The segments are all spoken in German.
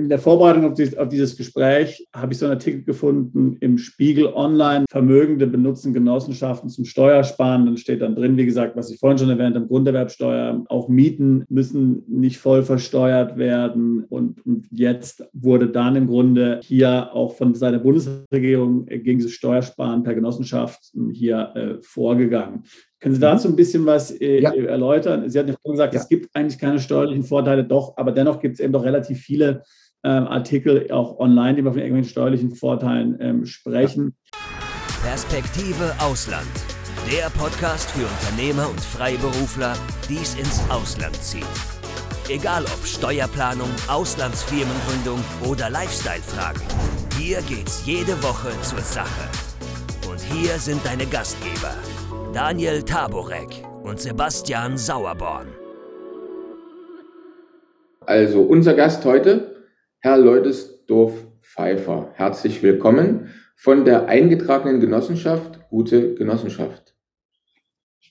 in der Vorbereitung auf, dieses, auf dieses Gespräch habe ich so einen Artikel gefunden im Spiegel Online. Vermögende benutzen Genossenschaften zum Steuersparen. Dann steht dann drin, wie gesagt, was ich vorhin schon erwähnt habe, Grunderwerbsteuer. Auch Mieten müssen nicht voll versteuert werden. Und, und jetzt wurde dann im Grunde hier auch von Seiten der Bundesregierung gegen dieses Steuersparen per Genossenschaft hier äh, vorgegangen. Können Sie dazu ein bisschen was äh, ja. erläutern? Sie hatten ja vorhin gesagt, ja. es gibt eigentlich keine steuerlichen Vorteile, doch, aber dennoch gibt es eben doch relativ viele ähm, Artikel auch online, die von irgendwelchen steuerlichen Vorteilen ähm, sprechen. Perspektive Ausland. Der Podcast für Unternehmer und Freiberufler, die es ins Ausland zieht. Egal ob Steuerplanung, Auslandsfirmengründung oder Lifestyle-Fragen. Hier geht's jede Woche zur Sache. Und hier sind deine Gastgeber, Daniel Taborek und Sebastian Sauerborn. Also unser Gast heute, Herr Leutesdorf Pfeiffer. Herzlich willkommen von der eingetragenen Genossenschaft Gute Genossenschaft.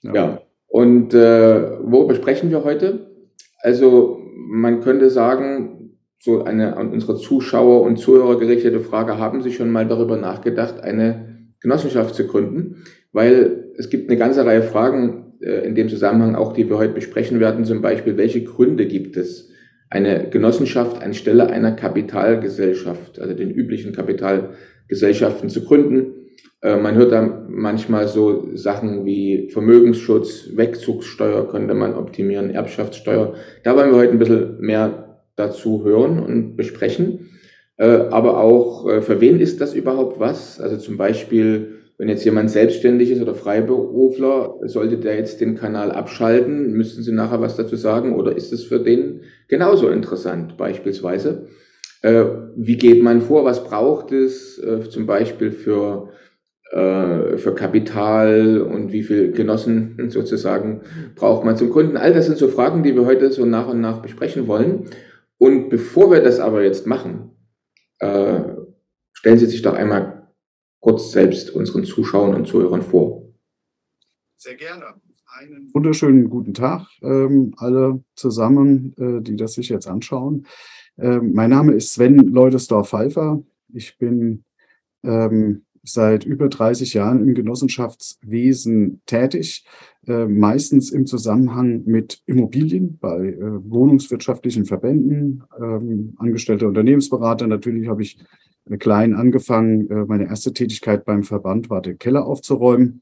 Ja, ja. und äh, worüber sprechen wir heute? Also man könnte sagen, so eine an unsere Zuschauer und Zuhörer gerichtete Frage, haben Sie schon mal darüber nachgedacht, eine Genossenschaft zu gründen? Weil es gibt eine ganze Reihe Fragen äh, in dem Zusammenhang auch, die wir heute besprechen werden. Zum Beispiel, welche Gründe gibt es, eine Genossenschaft anstelle einer Kapitalgesellschaft, also den üblichen Kapitalgesellschaften zu gründen? Äh, man hört da manchmal so Sachen wie Vermögensschutz, Wegzugssteuer könnte man optimieren, Erbschaftssteuer. Da wollen wir heute ein bisschen mehr dazu hören und besprechen. Äh, aber auch, äh, für wen ist das überhaupt was? Also zum Beispiel, wenn jetzt jemand selbstständig ist oder Freiberufler, sollte der jetzt den Kanal abschalten? Müssten Sie nachher was dazu sagen? Oder ist es für den genauso interessant beispielsweise? Äh, wie geht man vor? Was braucht es äh, zum Beispiel für, äh, für Kapital und wie viel Genossen sozusagen braucht man zum Kunden? All das sind so Fragen, die wir heute so nach und nach besprechen wollen. Und bevor wir das aber jetzt machen, äh, stellen Sie sich doch einmal kurz selbst unseren Zuschauern und Zuhörern vor. Sehr gerne. Einen wunderschönen guten Tag, ähm, alle zusammen, äh, die das sich jetzt anschauen. Ähm, mein Name ist Sven Leudesdorf-Pfeiffer. Ich bin ähm, seit über 30 Jahren im Genossenschaftswesen tätig, äh, meistens im Zusammenhang mit Immobilien bei äh, wohnungswirtschaftlichen Verbänden, ähm, angestellte Unternehmensberater. Natürlich habe ich klein angefangen. Äh, meine erste Tätigkeit beim Verband war, den Keller aufzuräumen.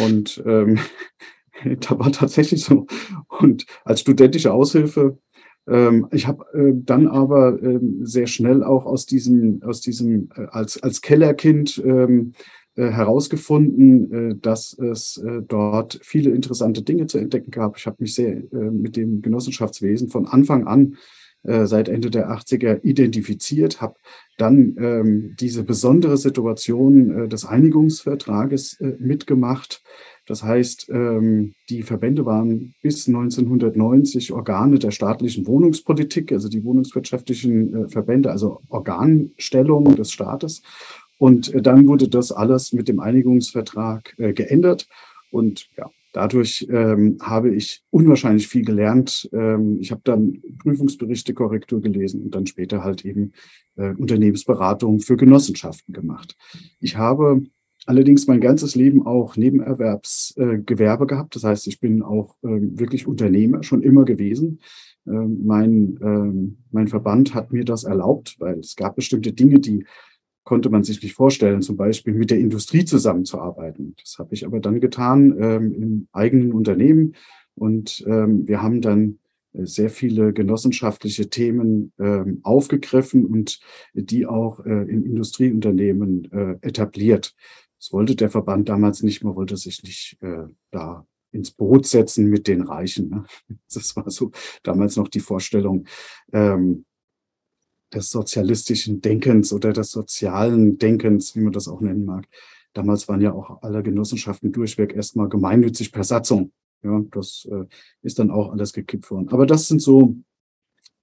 Und ähm, da war tatsächlich so. Und als studentische Aushilfe, ich habe äh, dann aber ähm, sehr schnell auch aus diesem, aus diesem äh, als, als Kellerkind ähm, äh, herausgefunden, äh, dass es äh, dort viele interessante Dinge zu entdecken gab. Ich habe mich sehr mit dem Genossenschaftswesen von Anfang an seit Ende der 80er identifiziert, habe dann ähm, diese besondere Situation äh, des Einigungsvertrages äh, mitgemacht. Das heißt, ähm, die Verbände waren bis 1990 Organe der staatlichen Wohnungspolitik, also die wohnungswirtschaftlichen äh, Verbände, also Organstellung des Staates. Und äh, dann wurde das alles mit dem Einigungsvertrag äh, geändert. Und ja, Dadurch ähm, habe ich unwahrscheinlich viel gelernt. Ähm, ich habe dann Prüfungsberichte, Korrektur gelesen und dann später halt eben äh, Unternehmensberatung für Genossenschaften gemacht. Ich habe allerdings mein ganzes Leben auch Nebenerwerbsgewerbe äh, gehabt. Das heißt, ich bin auch äh, wirklich Unternehmer schon immer gewesen. Ähm, mein, ähm, mein Verband hat mir das erlaubt, weil es gab bestimmte Dinge, die konnte man sich nicht vorstellen, zum Beispiel mit der Industrie zusammenzuarbeiten. Das habe ich aber dann getan ähm, im eigenen Unternehmen und ähm, wir haben dann äh, sehr viele genossenschaftliche Themen ähm, aufgegriffen und die auch äh, in Industrieunternehmen äh, etabliert. Das wollte der Verband damals nicht, man wollte sich nicht äh, da ins Boot setzen mit den Reichen. Ne? Das war so damals noch die Vorstellung. Ähm, des sozialistischen Denkens oder des sozialen Denkens, wie man das auch nennen mag. Damals waren ja auch alle Genossenschaften durchweg erstmal gemeinnützig per Satzung. Ja, das äh, ist dann auch alles gekippt worden. Aber das sind so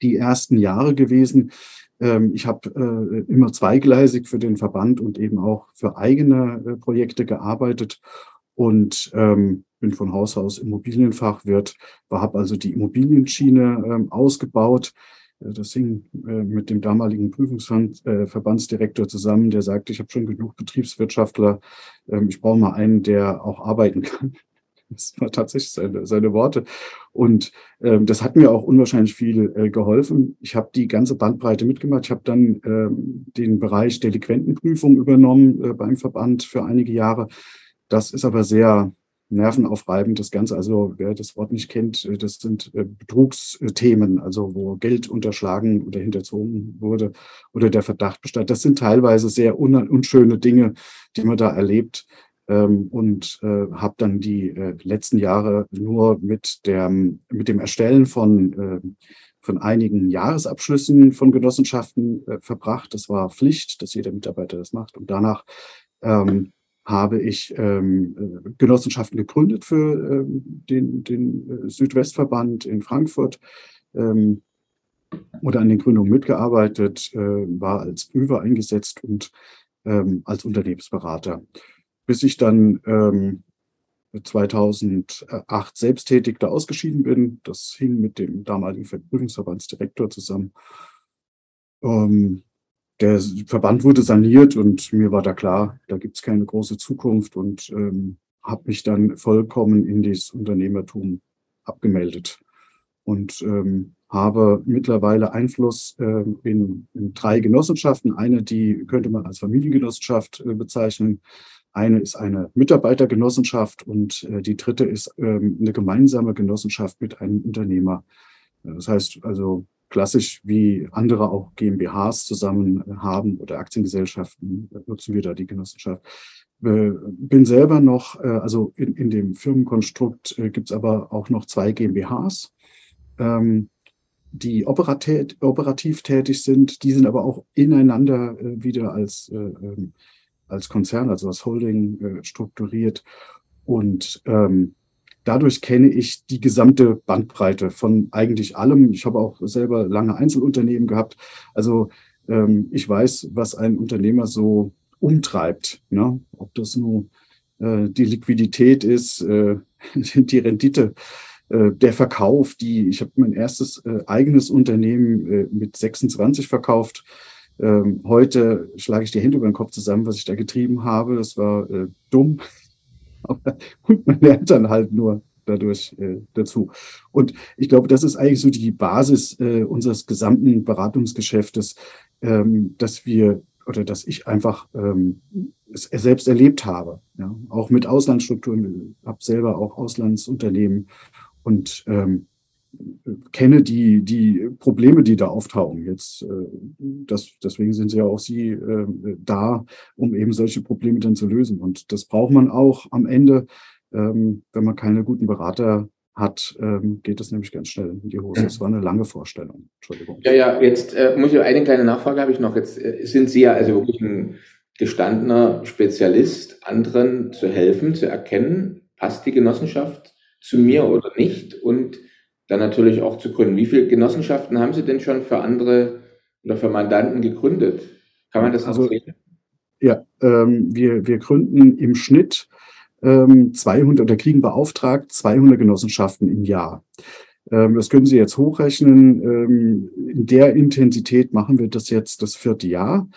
die ersten Jahre gewesen. Ähm, ich habe äh, immer zweigleisig für den Verband und eben auch für eigene äh, Projekte gearbeitet und ähm, bin von Haus aus Immobilienfachwirt, habe also die Immobilienschiene ähm, ausgebaut Das hing mit dem damaligen Prüfungsverbandsdirektor zusammen, der sagte, ich habe schon genug Betriebswirtschaftler, ähm, ich brauche mal einen, der auch arbeiten kann. Das war tatsächlich seine, seine Worte. Und ähm, das hat mir auch unwahrscheinlich viel äh, geholfen. Ich habe die ganze Bandbreite mitgemacht. Ich habe dann ähm, den Bereich Delinquentenprüfung übernommen äh, beim Verband für einige Jahre. Das ist aber sehr nervenaufreibend, das Ganze. Also wer das Wort nicht kennt, äh, das sind äh, Betrugsthemen, also wo Geld unterschlagen oder hinterzogen wurde oder der Verdacht bestand. Das sind teilweise sehr unschöne Dinge, die man da erlebt ähm, und äh, habe dann die letzten Jahre nur mit, der, mit dem Erstellen von, von einigen Jahresabschlüssen von Genossenschaften äh, verbracht. Das war Pflicht, dass jeder Mitarbeiter das macht. Und danach ähm, habe ich ähm, äh, Genossenschaften gegründet für ähm, den, den äh, Südwestverband in Frankfurt ähm, oder an den Gründungen mitgearbeitet, äh, war als Prüfer eingesetzt und ähm, als Unternehmensberater bis ich dann ähm, 2008 selbsttätig da ausgeschieden bin. Das hing mit dem damaligen Prüfungsverbandsdirektor zusammen. Ähm, der Verband wurde saniert und mir war da klar, da gibt es keine große Zukunft und ähm, habe mich dann vollkommen in das Unternehmertum abgemeldet und ähm, habe mittlerweile Einfluss äh, in, in, drei Genossenschaften. Eine, die könnte man als Familiengenossenschaft äh, bezeichnen. Eine ist eine Mitarbeitergenossenschaft und äh, die dritte ist ähm, eine gemeinsame Genossenschaft mit einem Unternehmer. Das heißt also klassisch wie andere auch GmbHs zusammen äh, haben oder Aktiengesellschaften, äh, nutzen wir da die Genossenschaft. Bin selber noch, also in, in dem Firmenkonstrukt gibt es aber auch noch zwei GmbHs, ähm, die operativ, tätig sind. Die sind aber auch ineinander wieder als ähm, als Konzern, also als Holding äh, strukturiert. Und ähm, dadurch kenne ich die gesamte Bandbreite von eigentlich allem. Ich habe auch selber lange Einzelunternehmen gehabt. Also ähm, ich weiß, was ein Unternehmer so umtreibt. Ne? Ob das nur äh, die Liquidität ist, äh, die Rendite, äh, der Verkauf, die, ich habe mein erstes äh, eigenes Unternehmen äh, mit 26 verkauft ähm, heute schlage ich die Hände über den Kopf zusammen, was ich da getrieben habe. Das war äh, dumm. Und man lernt dann halt nur dadurch äh, dazu. Und ich glaube, das ist eigentlich so die Basis äh, unseres gesamten Beratungsgeschäftes, ähm, dass wir oder dass ich einfach ähm, es selbst erlebt habe. Ja? Auch mit Auslandsstrukturen, habe selber auch Auslandsunternehmen und ähm, kenne die, die Probleme, die da auftauchen. Jetzt, äh, das, deswegen sind sie ja auch Sie äh, da, um eben solche Probleme dann zu lösen. Und das braucht man auch am Ende, ähm, wenn man keine guten Berater hat, ähm, geht es nämlich ganz schnell in die Hose. Das war eine lange Vorstellung. Entschuldigung. Ja, ja, jetzt äh, muss ich eine kleine Nachfrage habe ich noch. Jetzt äh, sind Sie ja also wirklich ein gestandener Spezialist, anderen zu helfen, zu erkennen, passt die Genossenschaft zu mir oder nicht und dann natürlich auch zu gründen. Wie viele Genossenschaften haben Sie denn schon für andere oder für Mandanten gegründet? Kann man das also, sehen? Ja, ähm, wir, wir gründen im Schnitt ähm, 200 oder kriegen beauftragt 200 Genossenschaften im Jahr. Ähm, das können Sie jetzt hochrechnen. Ähm, in der Intensität machen wir das jetzt das vierte Jahr.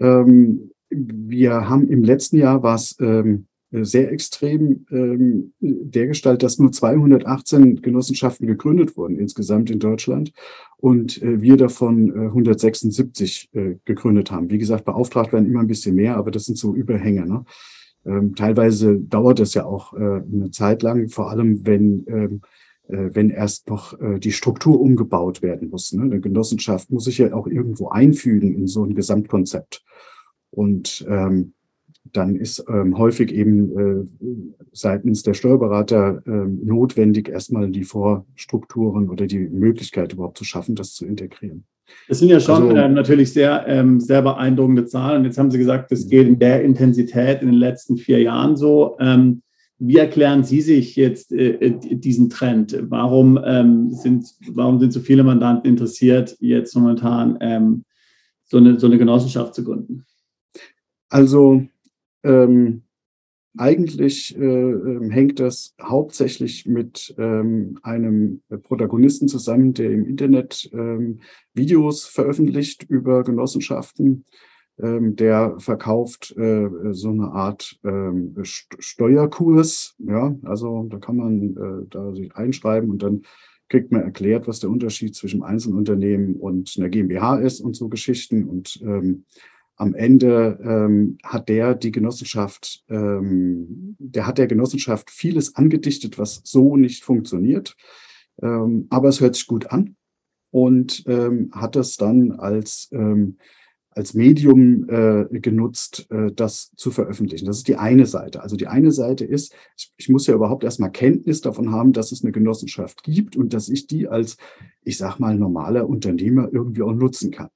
Ähm, wir haben im letzten Jahr was ähm, äh, sehr extrem ähm, dergestalt, dass nur 218 Genossenschaften gegründet wurden insgesamt in Deutschland und äh, wir davon äh, 176 äh, gegründet haben. Wie gesagt, beauftragt werden immer ein bisschen mehr, aber das sind so Überhänge. Ne? Ähm, teilweise dauert es ja auch äh, eine Zeit lang, vor allem wenn ähm, äh, wenn erst noch die Struktur umgebaut werden muss. Ne? Eine Genossenschaft muss sich ja auch irgendwo einfügen in so ein Gesamtkonzept. Und ähm, dann ist ähm, häufig eben äh, seitens der Steuerberater äh, notwendig, erstmal die Vorstrukturen oder die Möglichkeit überhaupt zu schaffen, das zu integrieren. Das sind ja schon also, ähm, natürlich sehr, ähm, sehr beeindruckende Zahlen. Und jetzt haben Sie gesagt, das geht in der Intensität in den letzten vier Jahren so. Ähm, wie erklären Sie sich jetzt äh, äh diesen Trend? Warum, ähm, sind, warum sind so viele Mandanten interessiert, jetzt momentan ähm, so, eine, so eine Genossenschaft zu gründen? Also ähm, eigentlich äh, ähm, hängt das hauptsächlich mit ähm, einem Protagonisten zusammen, der im Internet ähm, Videos veröffentlicht über Genossenschaften. Ähm, der verkauft äh, so eine Art ähm, Steuerkurs. Ja, also da kann man äh, da sich einschreiben und dann kriegt man erklärt, was der Unterschied zwischen Einzelunternehmen und einer GmbH ist und so Geschichten. Und ähm, am Ende ähm, hat der die Genossenschaft, ähm, der hat der Genossenschaft vieles angedichtet, was so nicht funktioniert. Ähm, aber es hört sich gut an und ähm, hat es dann als ähm, als Medium äh, genutzt, äh, das zu veröffentlichen. Das ist die eine Seite. Also die eine Seite ist, ich, ich muss ja überhaupt erstmal Kenntnis davon haben, dass es eine Genossenschaft gibt und dass ich die als, ich sag mal, normaler Unternehmer irgendwie auch nutzen kann.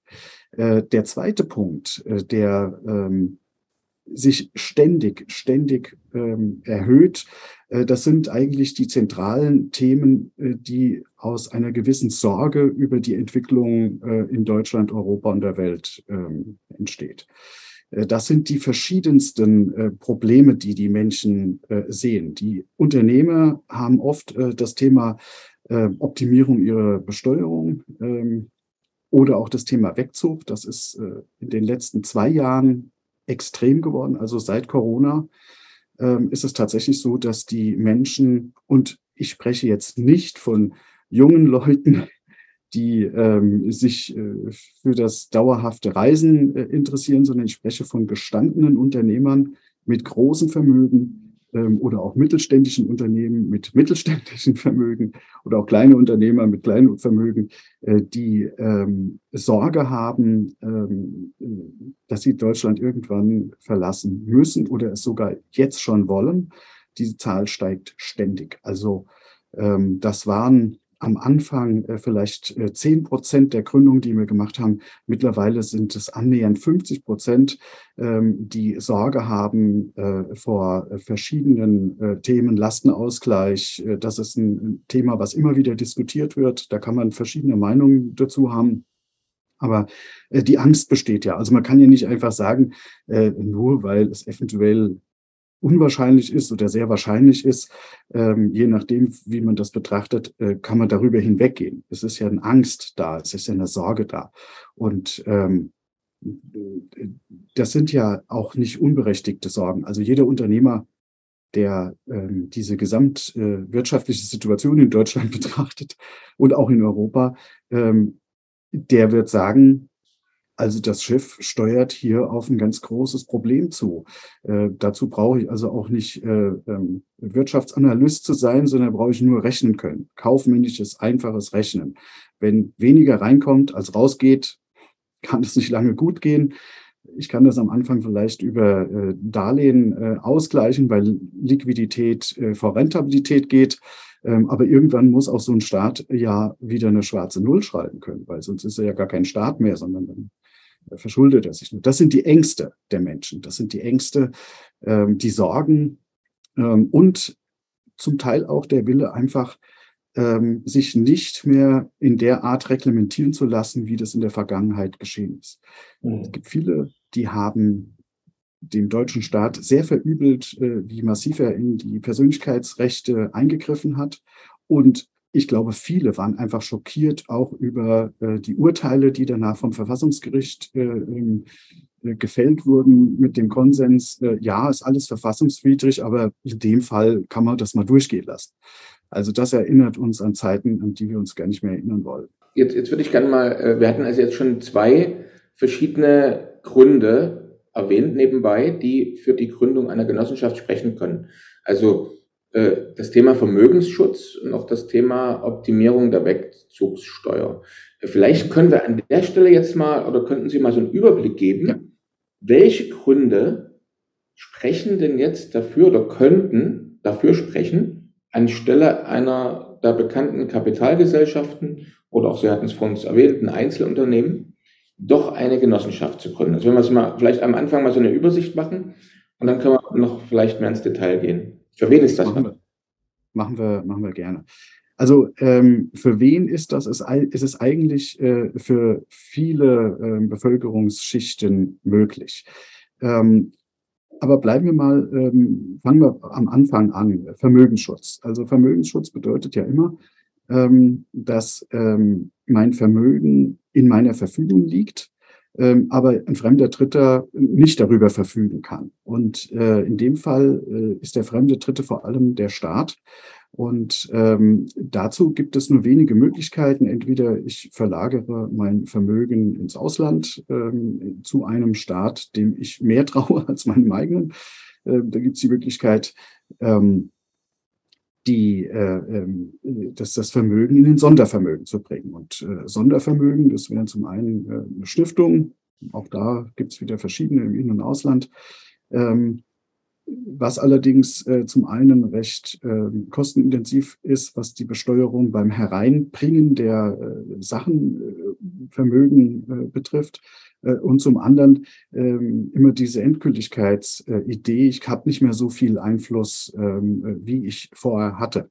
Äh, der zweite Punkt, äh, der ähm, sich ständig, ständig ähm, erhöht. Äh, das sind eigentlich die zentralen Themen, die aus einer gewissen Sorge über die Entwicklung in Deutschland, Europa und der Welt ähm, entsteht. Das sind die verschiedensten Probleme, die die Menschen sehen. Die Unternehmer haben oft das Thema Optimierung ihrer Besteuerung oder auch das Thema Wegzug. Das ist in den letzten zwei Jahren extrem geworden. Also seit Corona ähm, ist es tatsächlich so, dass die Menschen, und ich spreche jetzt nicht von jungen Leuten, die ähm, sich äh, für das dauerhafte Reisen äh, interessieren, sondern ich spreche von gestandenen Unternehmern mit großem Vermögen, oder auch mittelständischen Unternehmen mit mittelständischen Vermögen oder auch kleine Unternehmer mit kleinen Vermögen, äh, die ähm, Sorge haben, ähm, dass sie Deutschland irgendwann verlassen müssen oder es sogar jetzt schon wollen. Diese Zahl steigt ständig. Also ähm, das waren am Anfang äh, vielleicht äh, zehn Prozent der Gründungen, die wir gemacht haben. Mittlerweile sind es annähernd 50 Prozent, ähm, die Sorge haben äh, vor verschiedenen Themen. Lastenausgleich, das ist ein Thema, was immer wieder diskutiert wird. Da kann man verschiedene Meinungen dazu haben. Aber die Angst besteht ja. Also man kann ja nicht einfach sagen, nur weil es eventuell unwahrscheinlich ist oder sehr wahrscheinlich ist, ähm, je nachdem, wie man das betrachtet, äh, kann man darüber hinweggehen. Es ist ja eine Angst da, es ist ja eine Sorge da. Und ähm, das sind ja auch nicht unberechtigte Sorgen. Also jeder Unternehmer, der ähm, diese gesamtwirtschaftliche äh, Situation in Deutschland betrachtet und auch in Europa, ähm, der wird sagen, also das Schiff steuert hier auf ein ganz großes Problem zu. Äh, dazu brauche ich also auch nicht äh, ähm, Wirtschaftsanalyst zu sein, sondern brauche ich nur rechnen können. Kaufmännisches, einfaches Rechnen. Wenn weniger reinkommt, als rausgeht, kann es nicht lange gut gehen. Ich kann das am Anfang vielleicht über äh, Darlehen äh, ausgleichen, weil Liquidität äh, vor Rentabilität geht. Ähm, aber irgendwann muss auch so ein Staat ja wieder eine schwarze Null schreiben können, weil sonst ist er ja gar kein Staat mehr, sondern dann verschuldet er sich nur. Das sind die Ängste der Menschen. Das sind die Ängste, ähm, die Sorgen ähm, und zum Teil auch der Wille, einfach ähm, sich nicht mehr in der Art reglementieren zu lassen, wie das in der Vergangenheit geschehen ist. Mhm. Es gibt viele, die haben dem deutschen Staat sehr verübelt, äh, wie massiv er in die Persönlichkeitsrechte eingegriffen hat und ich glaube, viele waren einfach schockiert auch über äh, die Urteile, die danach vom Verfassungsgericht äh, äh, gefällt wurden mit dem Konsens, äh, ja, ist alles verfassungswidrig, aber in dem Fall kann man das mal durchgehen lassen. Also das erinnert uns an Zeiten, an die wir uns gar nicht mehr erinnern wollen. Jetzt, jetzt würde ich gerne mal, äh, wir hatten also jetzt schon zwei verschiedene Gründe erwähnt nebenbei, die für die Gründung einer Genossenschaft sprechen können. Also das Thema Vermögensschutz und auch das Thema Optimierung der Wegzugssteuer. Vielleicht können wir an der Stelle jetzt mal oder könnten Sie mal so einen Überblick geben, ja. welche Gründe sprechen denn jetzt dafür oder könnten dafür sprechen, anstelle einer der bekannten Kapitalgesellschaften oder auch, Sie hatten es vor uns erwähnten, Einzelunternehmen, doch eine Genossenschaft zu gründen. Also wenn wir es mal vielleicht am Anfang mal so eine Übersicht machen und dann können wir noch vielleicht mehr ins Detail gehen. Für wen ist das? Machen wir, machen wir, machen wir gerne. Also ähm, für wen ist das? Es ist es eigentlich äh, für viele äh, Bevölkerungsschichten möglich. Ähm, aber bleiben wir mal, ähm, fangen wir am Anfang an. Vermögensschutz. Also Vermögensschutz bedeutet ja immer, ähm, dass ähm, mein Vermögen in meiner Verfügung liegt, ähm, aber ein fremder Dritter nicht darüber verfügen kann. Und äh, in dem Fall äh, ist der fremde Dritte vor allem der Staat. Und ähm, dazu gibt es nur wenige Möglichkeiten. Entweder ich verlagere mein Vermögen ins Ausland ähm, zu einem Staat, dem ich mehr traue als meinem eigenen. Äh, da gibt es die Möglichkeit, ähm, die, äh, ähm, das, das Vermögen in den Sondervermögen zu bringen. Und äh, Sondervermögen, das wären zum einen äh, eine Stiftung, auch da gibt es wieder verschiedene im In- und Ausland. Ähm, was allerdings äh, zum einen recht äh, kostenintensiv ist, was die Besteuerung beim Hereinbringen der äh, Sachenvermögen äh, betrifft. Äh, und zum anderen ähm, immer diese Endgültigkeitsidee, ich habe nicht mehr so viel Einfluss, ähm, wie ich vorher hatte.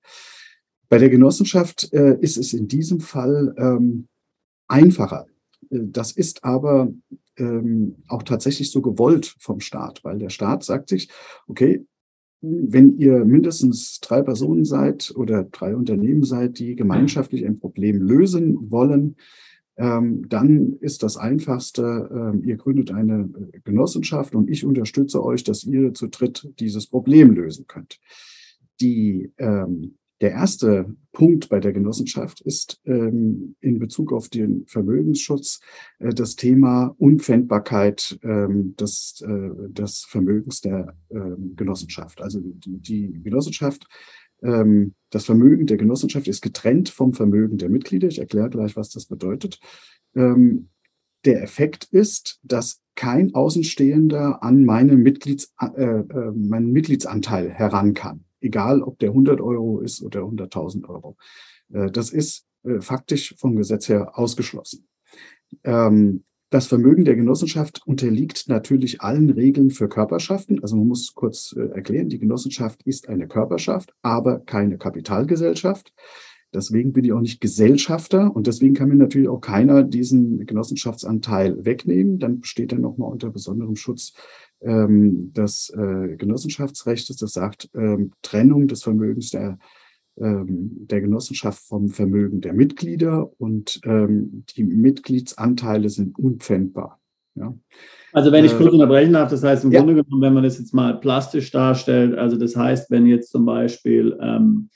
Bei der Genossenschaft äh, ist es in diesem Fall ähm, einfacher. Das ist aber auch tatsächlich so gewollt vom Staat, weil der Staat sagt sich, okay, wenn ihr mindestens drei Personen seid oder drei Unternehmen seid, die gemeinschaftlich ein Problem lösen wollen, dann ist das Einfachste, ähm, ihr gründet eine Genossenschaft und ich unterstütze euch, dass ihr zu dritt dieses Problem lösen könnt. Die ähm, der erste Punkt bei der Genossenschaft ist ähm, in Bezug auf den Vermögensschutz äh, das Thema Unpfändbarkeit ähm, des, äh, des Vermögens der ähm, Genossenschaft. Also die, die Genossenschaft, ähm, das Vermögen der Genossenschaft ist getrennt vom Vermögen der Mitglieder. Ich erkläre gleich, was das bedeutet. Ähm, der Effekt ist, dass kein Außenstehender an meine Mitglieds, äh, äh, meinen Mitgliedsanteil heran kann egal ob der 100 Euro ist oder 100.000 Euro. Äh, das ist äh, faktisch vom Gesetz her ausgeschlossen. Ähm, das Vermögen der Genossenschaft unterliegt natürlich allen Regeln für Körperschaften. Also man muss kurz äh, erklären, die Genossenschaft ist eine Körperschaft, aber keine Kapitalgesellschaft. Deswegen bin ich auch nicht Gesellschafter und deswegen kann mir natürlich auch keiner diesen Genossenschaftsanteil wegnehmen. Dann steht er nochmal unter besonderem Schutz ähm, des äh, Genossenschaftsrechts, das sagt ähm, Trennung des Vermögens der, ähm, der Genossenschaft vom Vermögen der Mitglieder und ähm, die Mitgliedsanteile sind unpfändbar. Ja. Also wenn ich äh, kurz unterbrechen darf, das heißt im ja. Grunde genommen, wenn man das jetzt mal plastisch darstellt, also das heißt, wenn jetzt zum Beispiel ähm,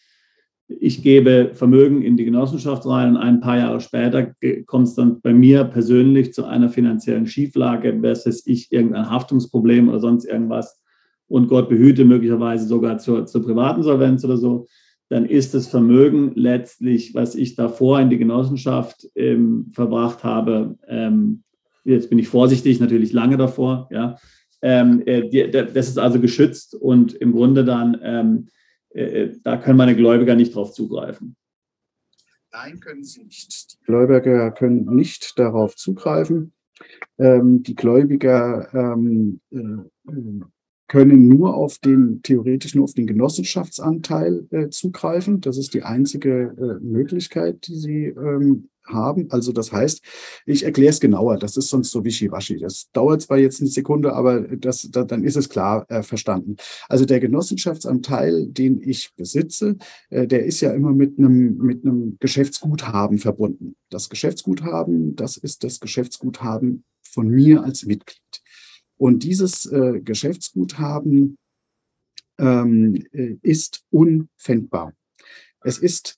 ich gebe Vermögen in die Genossenschaft rein und ein paar Jahre später kommt es dann bei mir persönlich zu einer finanziellen Schieflage, versus ich irgendein Haftungsproblem oder sonst irgendwas und Gott behüte möglicherweise sogar zur, zur privaten Solvenz oder so, dann ist das Vermögen letztlich, was ich davor in die Genossenschaft ähm, verbracht habe, ähm, jetzt bin ich vorsichtig, natürlich lange davor, ja, ähm, äh, die, das ist also geschützt und im Grunde dann ähm, äh, äh, da können meine Gläubiger nicht drauf zugreifen. Nein, können sie nicht. Die Gläubiger können nicht darauf zugreifen. Ähm, die Gläubiger ähm, äh, können nur auf den, theoretisch nur auf den Genossenschaftsanteil äh, zugreifen. Das ist die einzige äh, Möglichkeit, die sie ähm, haben. Also das heißt, ich erkläre es genauer. Das ist sonst so wischiwaschi. Das dauert zwar jetzt eine Sekunde, aber das, da, dann ist es klar äh, verstanden. Also der Genossenschaftsanteil, den ich besitze, äh, der ist ja immer mit einem, mit einem Geschäftsguthaben verbunden. Das Geschäftsguthaben, das ist das Geschäftsguthaben von mir als Mitglied. Und dieses äh, Geschäftsguthaben ähm, äh, ist unpfändbar. Es ist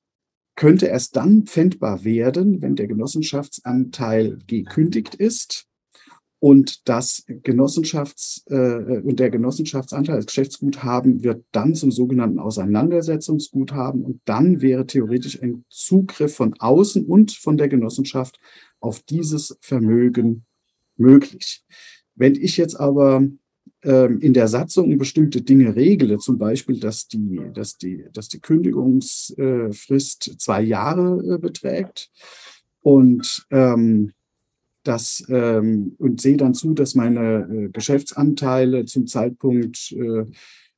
könnte erst dann pfändbar werden, wenn der Genossenschaftsanteil gekündigt ist und das Genossenschafts äh, und der Genossenschaftsanteil als Geschäftsguthaben wird dann zum sogenannten Auseinandersetzungsguthaben und dann wäre theoretisch ein Zugriff von außen und von der Genossenschaft auf dieses Vermögen möglich. Wenn ich jetzt aber ähm, in der Satzung bestimmte Dinge regle, zum Beispiel, dass die, dass die, dass die Kündigungsfrist zwei Jahre äh, beträgt und ähm, das ähm, und sehe dann zu, dass meine äh, Geschäftsanteile zum Zeitpunkt äh,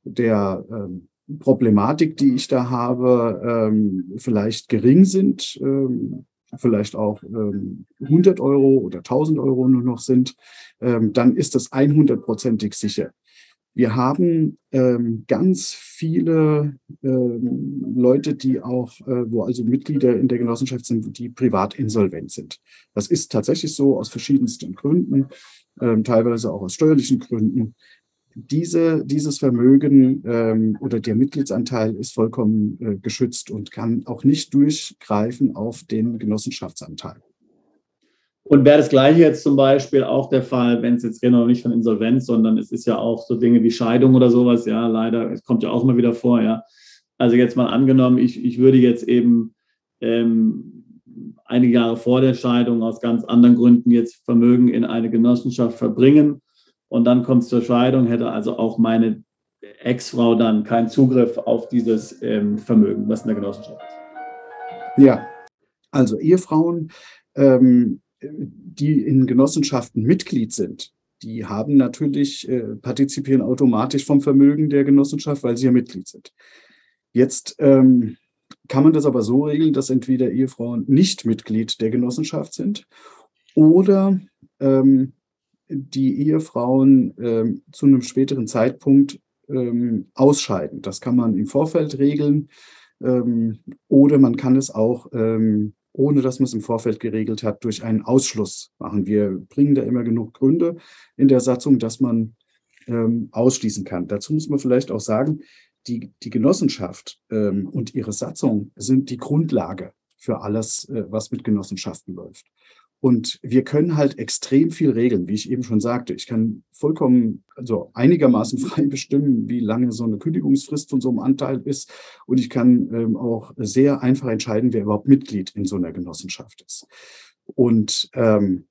der ähm, Problematik, die ich da habe, ähm, vielleicht gering sind, ähm, vielleicht auch ähm, 100 Euro oder 1000 Euro nur noch sind, ähm, dann ist das 100-prozentig sicher. Wir haben ähm, ganz viele ähm, Leute, die auch, äh, wo also Mitglieder in der Genossenschaft sind, die privat insolvent sind. Das ist tatsächlich so aus verschiedensten Gründen, ähm, teilweise auch aus steuerlichen Gründen. Diese, dieses Vermögen ähm, oder der Mitgliedsanteil ist vollkommen äh, geschützt und kann auch nicht durchgreifen auf den Genossenschaftsanteil. Und wäre das Gleiche jetzt zum Beispiel auch der Fall, wenn es jetzt genau nicht von Insolvenz, sondern es ist ja auch so Dinge wie Scheidung oder sowas, ja, leider, es kommt ja auch immer wieder vor, ja. Also jetzt mal angenommen, ich, ich würde jetzt eben ähm, einige Jahre vor der Scheidung aus ganz anderen Gründen jetzt Vermögen in eine Genossenschaft verbringen und dann kommt es zur Scheidung, hätte also auch meine Ex-Frau dann keinen Zugriff auf dieses ähm, Vermögen, was in der Genossenschaft ist. Ja, also Ehefrauen ähm, die in Genossenschaften Mitglied sind, die haben natürlich, äh, partizipieren automatisch vom Vermögen der Genossenschaft, weil sie ja Mitglied sind. Jetzt ähm, kann man das aber so regeln, dass entweder Ehefrauen nicht Mitglied der Genossenschaft sind oder ähm, die Ehefrauen ähm, zu einem späteren Zeitpunkt ähm, ausscheiden. Das kann man im Vorfeld regeln ähm, oder man kann es auch ähm, ohne dass man es im Vorfeld geregelt hat, durch einen Ausschluss machen. Wir bringen da immer genug Gründe in der Satzung, dass man ähm, ausschließen kann. Dazu muss man vielleicht auch sagen, die, die Genossenschaft ähm, und ihre Satzung sind die Grundlage für alles, äh, was mit Genossenschaften läuft. Und wir können halt extrem viel regeln, wie ich eben schon sagte. Ich kann vollkommen, also einigermaßen frei bestimmen, wie lange so eine Kündigungsfrist von so einem Anteil ist. Und ich kann ähm, auch sehr einfach entscheiden, wer überhaupt Mitglied in so einer Genossenschaft ist. Und ähm,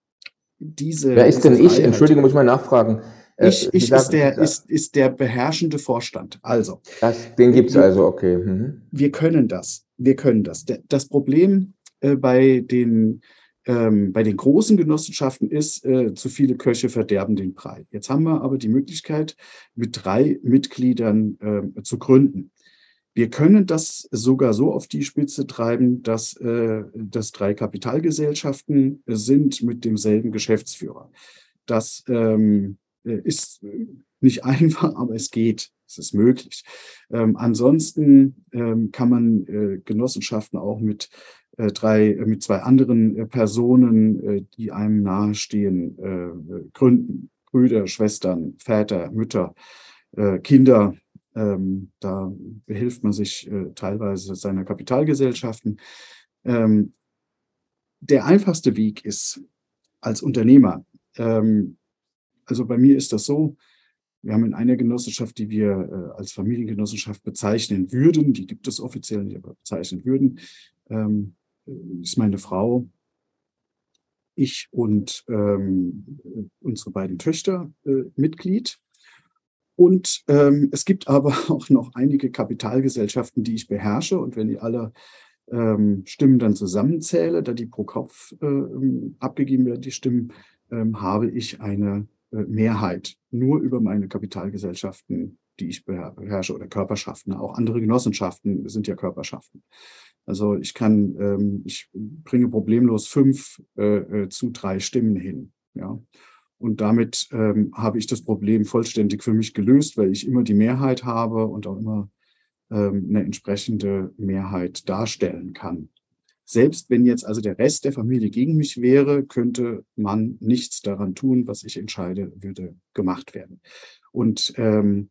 diese. Wer ist denn ich? Freiheit, Entschuldigung, muss ich mal nachfragen. Äh, ich, ich ist, der, ist, ist der beherrschende Vorstand. Also. Das, den gibt es also, okay. Mhm. Wir können das. Wir können das. Das Problem äh, bei den ähm, bei den großen Genossenschaften ist, äh, zu viele Köche verderben den Brei. Jetzt haben wir aber die Möglichkeit, mit drei Mitgliedern äh, zu gründen. Wir können das sogar so auf die Spitze treiben, dass äh, das drei Kapitalgesellschaften sind mit demselben Geschäftsführer. Das ähm, ist nicht einfach, aber es geht. Es ist möglich. Ähm, ansonsten ähm, kann man äh, Genossenschaften auch mit äh, drei, äh, mit zwei anderen äh, Personen, die einem nahestehen, gründen. Brüder, Schwestern, Väter, Mütter, Kinder. Ähm, da behilft man sich teilweise seiner Kapitalgesellschaften. Ähm, der einfachste Weg ist als Unternehmer. Ähm, also bei mir ist das so, wir haben in einer Genossenschaft, die wir als Familiengenossenschaft bezeichnen würden, die gibt es offiziell nicht, aber bezeichnen würden, ist meine Frau, ich und ähm, unsere beiden Töchter äh, Mitglied. Und ähm, es gibt aber auch noch einige Kapitalgesellschaften, die ich beherrsche. Und wenn ich alle ähm, Stimmen dann zusammenzähle, da die pro Kopf äh, abgegeben werden, die Stimmen, ähm, habe ich eine äh, Mehrheit nur über meine Kapitalgesellschaften, die ich beherrsche, oder Körperschaften. Auch andere Genossenschaften sind ja Körperschaften. Also ich kann, ähm, ich bringe problemlos fünf äh, äh, zu drei Stimmen hin. Ja. Und damit ähm, habe ich das Problem vollständig für mich gelöst, weil ich immer die Mehrheit habe und auch immer ähm, eine entsprechende Mehrheit darstellen kann. Selbst wenn jetzt also der Rest der Familie gegen mich wäre, könnte man nichts daran tun, was ich entscheide, würde gemacht werden. Und ähm,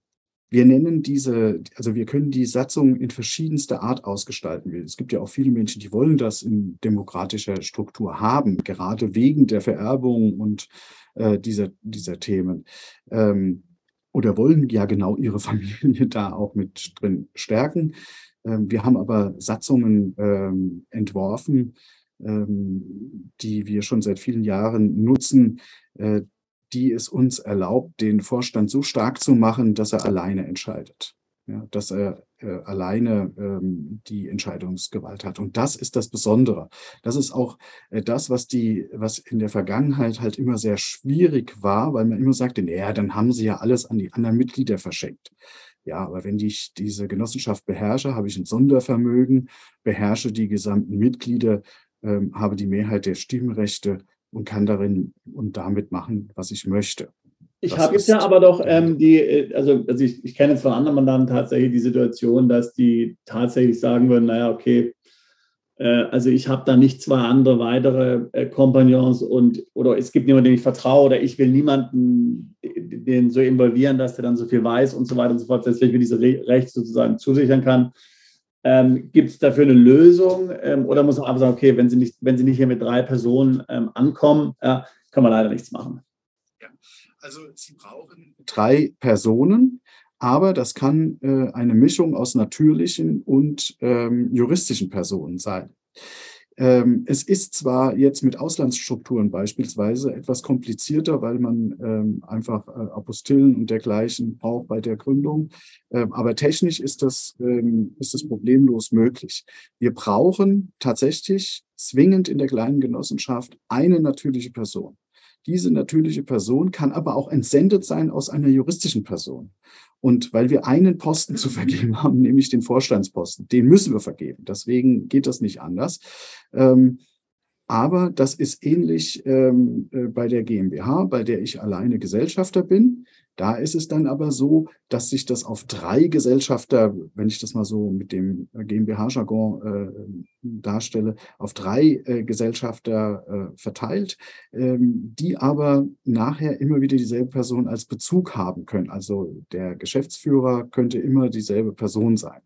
wir nennen diese, also wir können die Satzung in verschiedenster Art ausgestalten. Es gibt ja auch viele Menschen, die wollen das in demokratischer Struktur haben, gerade wegen der Vererbung und äh, dieser, dieser Themen. Ähm, oder wollen ja genau ihre Familie da auch mit drin stärken. Ähm, wir haben aber Satzungen ähm, entworfen, ähm, die wir schon seit vielen Jahren nutzen, äh, die es uns erlaubt, den Vorstand so stark zu machen, dass er alleine entscheidet. Ja, dass er äh, alleine ähm, die Entscheidungsgewalt hat. Und das ist das Besondere. Das ist auch äh, das, was die, was in der Vergangenheit halt immer sehr schwierig war, weil man immer sagte, naja, dann haben sie ja alles an die anderen Mitglieder verschenkt. Ja, aber wenn ich diese Genossenschaft beherrsche, habe ich ein Sondervermögen, beherrsche die gesamten Mitglieder, ähm, habe die Mehrheit der Stimmrechte und kann darin und damit machen, was ich möchte. Ich habe jetzt ja aber doch ähm, die, äh, also, also ich, ich kenne jetzt von anderen Mandanten tatsächlich die Situation, dass die tatsächlich sagen würden, naja, okay, äh, also ich habe da nicht zwei andere weitere äh, Kompagnons und oder es gibt niemanden, dem ich vertraue oder ich will niemanden den so involvieren, dass der dann so viel weiß und so weiter und so fort, dass ich mir diese Re Rechte sozusagen zusichern kann. Ähm, gibt es dafür eine Lösung ähm, oder muss man einfach sagen, okay, wenn Sie nicht, wenn Sie nicht hier mit drei Personen ähm, ankommen, äh, kann man leider nichts machen. Ja, also Sie brauchen drei Personen, aber das kann äh, eine Mischung aus natürlichen und ähm, juristischen Personen sein. Ähm, es ist zwar jetzt mit Auslandsstrukturen beispielsweise etwas komplizierter, weil man ähm, einfach äh, Apostillen und dergleichen braucht bei der Gründung, ähm, aber technisch ist das, ähm, ist das problemlos möglich. Wir brauchen tatsächlich zwingend in der kleinen Genossenschaft eine natürliche Person. Diese natürliche Person kann aber auch entsendet sein aus einer juristischen Person. Und weil wir einen Posten zu vergeben haben, nämlich den Vorstandsposten, den müssen wir vergeben. Deswegen geht das nicht anders. Ähm, aber das ist ähnlich ähm, äh, bei der GmbH, bei der ich alleine Gesellschafter bin. Da ist es dann aber so, dass sich das auf drei Gesellschafter, wenn ich das mal so mit dem GmbH-Jargon äh, darstelle, auf drei äh, Gesellschafter äh, verteilt, ähm, die aber nachher immer wieder dieselbe Person als Bezug haben können. Also der Geschäftsführer könnte immer dieselbe Person sein.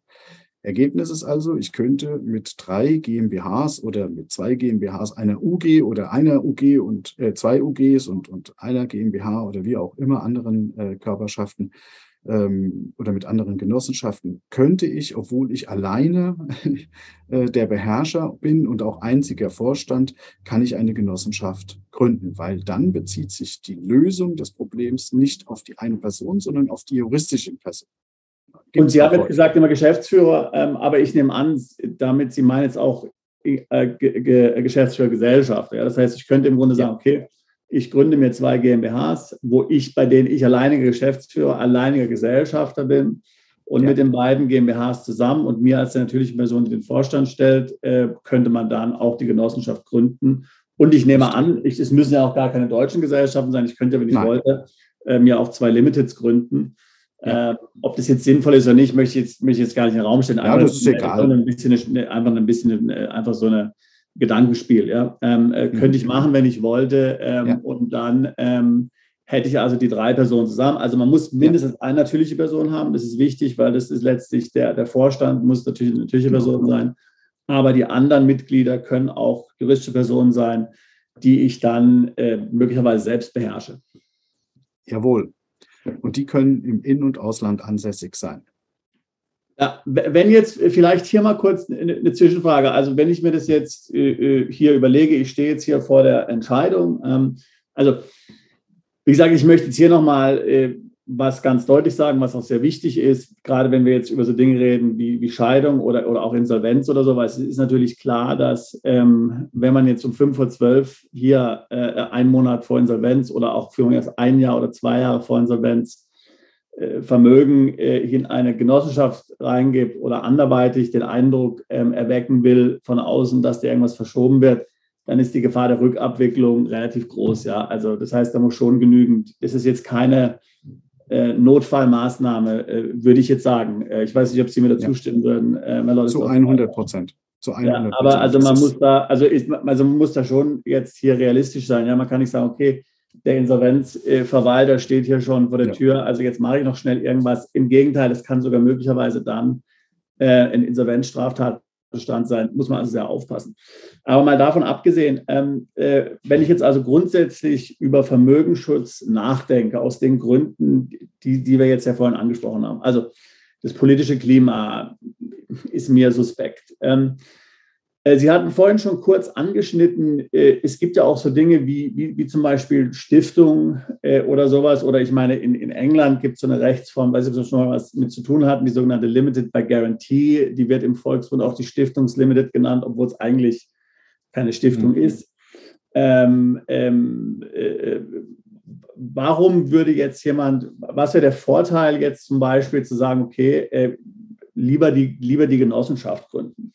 Ergebnis ist also, ich könnte mit drei GmbHs oder mit zwei GmbHs, einer UG oder einer UG und äh, zwei UGs und, und einer GmbH oder wie auch immer anderen äh, Körperschaften ähm, oder mit anderen Genossenschaften, könnte ich, obwohl ich alleine äh, der Beherrscher bin und auch einziger Vorstand, kann ich eine Genossenschaft gründen, weil dann bezieht sich die Lösung des Problems nicht auf die eine Person, sondern auf die juristische Person. Und Sie haben jetzt gesagt, immer Geschäftsführer, ähm, aber ich nehme an, damit Sie meinen jetzt auch äh, Geschäftsführer Gesellschaft. Ja? Das heißt, ich könnte im Grunde sagen, okay, ich gründe mir zwei GmbHs, wo ich, bei denen ich alleiniger Geschäftsführer, alleiniger Gesellschafter bin und ja. mit den beiden GmbHs zusammen und mir als der natürliche Person, die den Vorstand stellt, äh, könnte man dann auch die Genossenschaft gründen. Und ich nehme an, ich, es müssen ja auch gar keine deutschen Gesellschaften sein. Ich könnte, wenn ich Nein. wollte, äh, mir auch zwei Limiteds gründen. Ja. Äh, ob das jetzt sinnvoll ist oder nicht, möchte ich jetzt, möchte ich jetzt gar nicht in den Raum stellen. Einfach, ja, das ist egal. Ein bisschen, einfach ein bisschen einfach so eine Gedankenspiel. Ja? Ähm, äh, könnte ich mhm. machen, wenn ich wollte. Ähm, ja. Und dann ähm, hätte ich also die drei Personen zusammen. Also man muss mindestens eine natürliche Person haben. Das ist wichtig, weil das ist letztlich der, der Vorstand muss natürlich eine natürliche genau. Person sein. Aber die anderen Mitglieder können auch juristische Personen sein, die ich dann äh, möglicherweise selbst beherrsche. Jawohl. Und die können im In- und Ausland ansässig sein. Ja, wenn jetzt vielleicht hier mal kurz eine Zwischenfrage. Also wenn ich mir das jetzt äh, äh, hier überlege, ich stehe jetzt hier vor der Entscheidung. Ähm, also wie gesagt, ich möchte jetzt hier nochmal äh, was ganz deutlich sagen, was auch sehr wichtig ist, gerade wenn wir jetzt über so Dinge reden wie, wie Scheidung oder, oder auch Insolvenz oder so, weil es ist natürlich klar, dass ähm, wenn man jetzt um 5 vor 12 hier äh, einen Monat vor Insolvenz oder auch für ein Jahr oder zwei Jahre vor Insolvenz äh, Vermögen äh, in eine Genossenschaft reingibt oder anderweitig den Eindruck ähm, erwecken will von außen, dass da irgendwas verschoben wird, dann ist die Gefahr der Rückabwicklung relativ groß. Ja, also das heißt, da muss schon genügend. Das ist jetzt keine äh, Notfallmaßnahme, äh, würde ich jetzt sagen. Äh, ich weiß nicht, ob Sie mir dazu ja. stimmen würden. Äh, Zu 100 Prozent. Zu 100 ja, aber also man muss da, also, ist, also man muss da schon jetzt hier realistisch sein. Ja, man kann nicht sagen, okay, der Insolvenzverwalter steht hier schon vor der ja. Tür, also jetzt mache ich noch schnell irgendwas. Im Gegenteil, es kann sogar möglicherweise dann äh, ein Insolvenzstraftat Bestand sein, muss man also sehr aufpassen. Aber mal davon abgesehen, ähm, äh, wenn ich jetzt also grundsätzlich über Vermögensschutz nachdenke, aus den Gründen, die, die wir jetzt ja vorhin angesprochen haben, also das politische Klima ist mir suspekt. Ähm, äh, Sie hatten vorhin schon kurz angeschnitten, äh, es gibt ja auch so Dinge wie, wie, wie zum Beispiel Stiftung äh, oder sowas. Oder ich meine, in, in England gibt es so eine Rechtsform, weiß ich, ob das schon mal was mit zu tun hat, die sogenannte Limited by Guarantee. Die wird im Volksmund auch die Stiftungslimited genannt, obwohl es eigentlich keine Stiftung mhm. ist. Ähm, ähm, äh, warum würde jetzt jemand, was wäre der Vorteil jetzt zum Beispiel zu sagen, okay, äh, lieber, die, lieber die Genossenschaft gründen?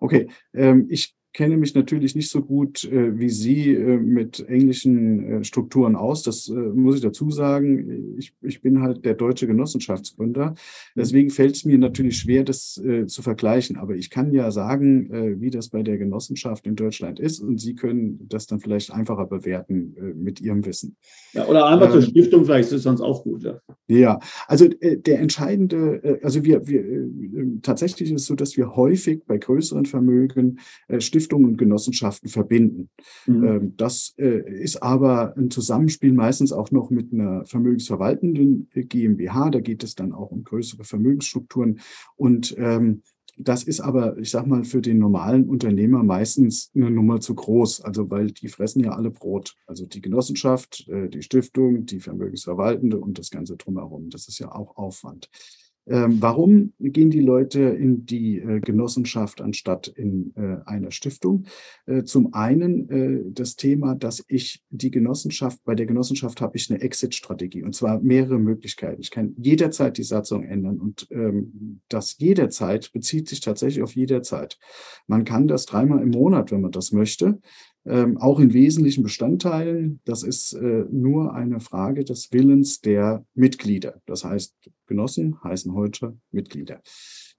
Okay, ähm, ich kenne mich natürlich nicht so gut äh, wie Sie äh, mit englischen äh, Strukturen aus. Das äh, muss ich dazu sagen. Ich, ich bin halt der deutsche Genossenschaftsgründer. Deswegen fällt es mir natürlich schwer, das äh, zu vergleichen. Aber ich kann ja sagen, äh, wie das bei der Genossenschaft in Deutschland ist. Und Sie können das dann vielleicht einfacher bewerten mit Ihrem Wissen. Ja, oder einfach ähm, zur Stiftung, vielleicht ist es sonst auch gut. Ja, ja also der entscheidende, also wir, wir tatsächlich ist es so, dass wir häufig bei größeren Vermögen Stiftungen Stiftungen und Genossenschaften verbinden. Mhm. Ähm, das äh, ist aber ein Zusammenspiel meistens auch noch mit einer vermögensverwaltenden äh, GmbH. Da geht es dann auch um größere Vermögensstrukturen. Und ähm, das ist aber, ich sag mal, für den normalen Unternehmer meistens eine Nummer zu groß. Also, weil die fressen ja alle Brot. Also die Genossenschaft, äh, die Stiftung, die Vermögensverwaltende und das Ganze drumherum. Das ist ja auch Aufwand. Ähm, warum gehen die Leute in die äh, Genossenschaft anstatt in äh, eine Stiftung? Äh, zum einen das Thema, dass ich die Genossenschaft, bei der Genossenschaft habe ich eine Exit-Strategie und zwar mehrere Möglichkeiten. Ich kann jederzeit die Satzung ändern und ähm, das jederzeit bezieht sich tatsächlich auf jederzeit. Man kann das dreimal im Monat, wenn man das möchte ähm, auch in wesentlichen Bestandteilen. Das ist äh, nur eine Frage des Willens der Mitglieder. Das heißt, Genossen heißen heute Mitglieder.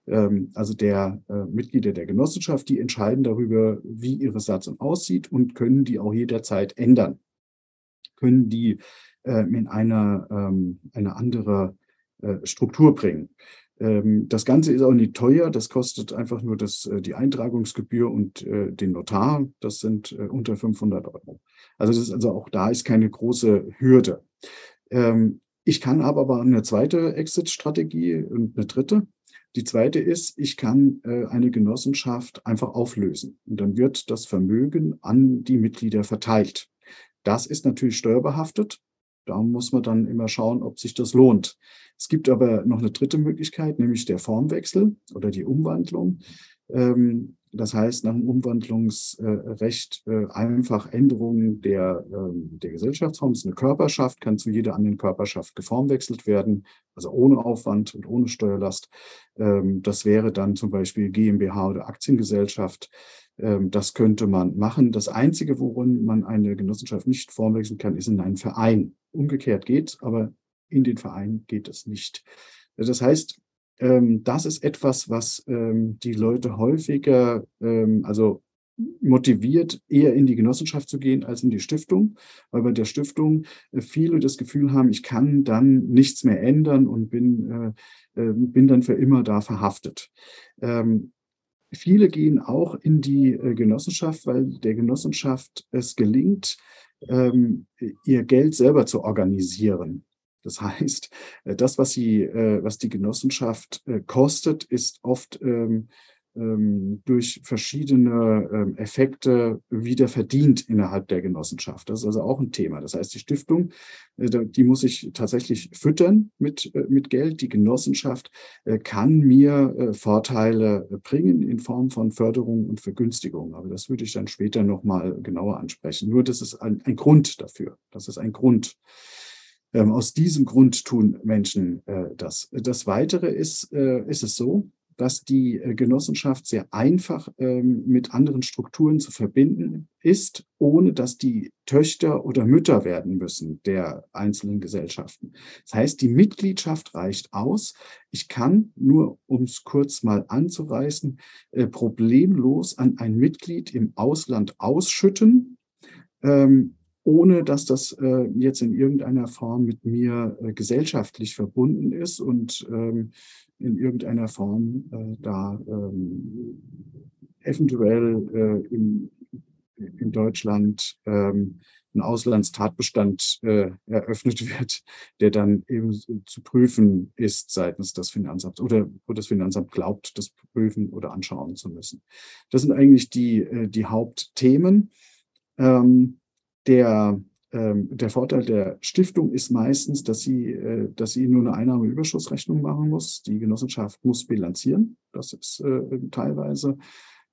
Ähm, also der äh, Mitglieder der Genossenschaft, die entscheiden darüber, wie ihre Satzung aussieht und können die auch jederzeit ändern. Können die äh, in eine, ähm, eine andere äh, Struktur bringen. Ähm, das Ganze ist auch nicht teuer, das kostet einfach nur das, äh, die Eintragungsgebühr und äh, den Notar, das sind äh, unter 500 Euro. Also das ist also auch da ist keine große Hürde. Ähm, ich kann aber, aber eine zweite Exit-Strategie und eine dritte. Die zweite ist, ich kann eine Genossenschaft einfach auflösen und dann wird das Vermögen an die Mitglieder verteilt. Das ist natürlich steuerbehaftet. Da muss man dann immer schauen, ob sich das lohnt. Es gibt aber noch eine dritte Möglichkeit, nämlich der Formwechsel oder die Umwandlung. Ähm, das heißt, nach dem Umwandlungsrecht äh, einfach Änderungen der, ähm, der Gesellschaftsform. Das ist eine Körperschaft, kann zu jeder anderen Körperschaft geformwechselt werden, also ohne Aufwand und ohne Steuerlast. Ähm, das wäre dann zum Beispiel GmbH oder Aktiengesellschaft. Das könnte man machen. Das Einzige, worin man eine Genossenschaft nicht formwechseln kann, ist in einen Verein. Umgekehrt geht, aber in den Verein geht es nicht. Das heißt, ähm, das ist etwas, was ähm, die Leute häufiger, ähm, also motiviert, eher in die Genossenschaft zu gehen als in die Stiftung, weil bei der Stiftung äh, viele das Gefühl haben, ich kann dann nichts mehr ändern und bin, äh, äh, bin dann für immer da verhaftet. Viele gehen auch in die Genossenschaft, weil der Genossenschaft es gelingt, ihr Geld selber zu organisieren. Das heißt, äh, das, was, sie, äh, was die Genossenschaft äh, kostet, ist oft ähm, ähm, durch verschiedene ähm, Effekte wieder verdient innerhalb der Genossenschaft. Das ist also auch ein Thema. Das heißt, die Stiftung, die muss ich tatsächlich füttern mit, mit Geld. Die Genossenschaft kann mir Vorteile bringen in Form von Förderung und Vergünstigung. Aber das würde ich dann später nochmal genauer ansprechen. Nur das ist ein, ein Grund dafür. Das ist ein Grund. Ähm, aus diesem Grund tun Menschen äh, das. Das Weitere ist, äh, ist es so, dass die äh, Genossenschaft sehr einfach ähm, mit anderen Strukturen zu verbinden ist, ohne dass die Töchter oder Mütter werden müssen der einzelnen Gesellschaften. Das heißt, die Mitgliedschaft reicht aus. Ich kann nur, um es kurz mal anzureißen, äh, problemlos an ein Mitglied im Ausland ausschütten. Ähm, ohne dass das äh, jetzt in irgendeiner Form mit mir äh, gesellschaftlich verbunden ist und ähm, in irgendeiner Form äh, da ähm, eventuell äh, in, in Deutschland ähm, ein Auslandstatbestand äh, eröffnet wird, der dann eben zu prüfen ist seitens des Finanzamts oder wo das Finanzamt glaubt, das prüfen oder anschauen zu müssen. Das sind eigentlich die, äh, die Hauptthemen. Ähm, der, ähm, der Vorteil der Stiftung ist meistens, dass sie, äh, dass sie nur eine Einnahmeüberschussrechnung machen muss. Die Genossenschaft muss bilanzieren. Das ist äh, teilweise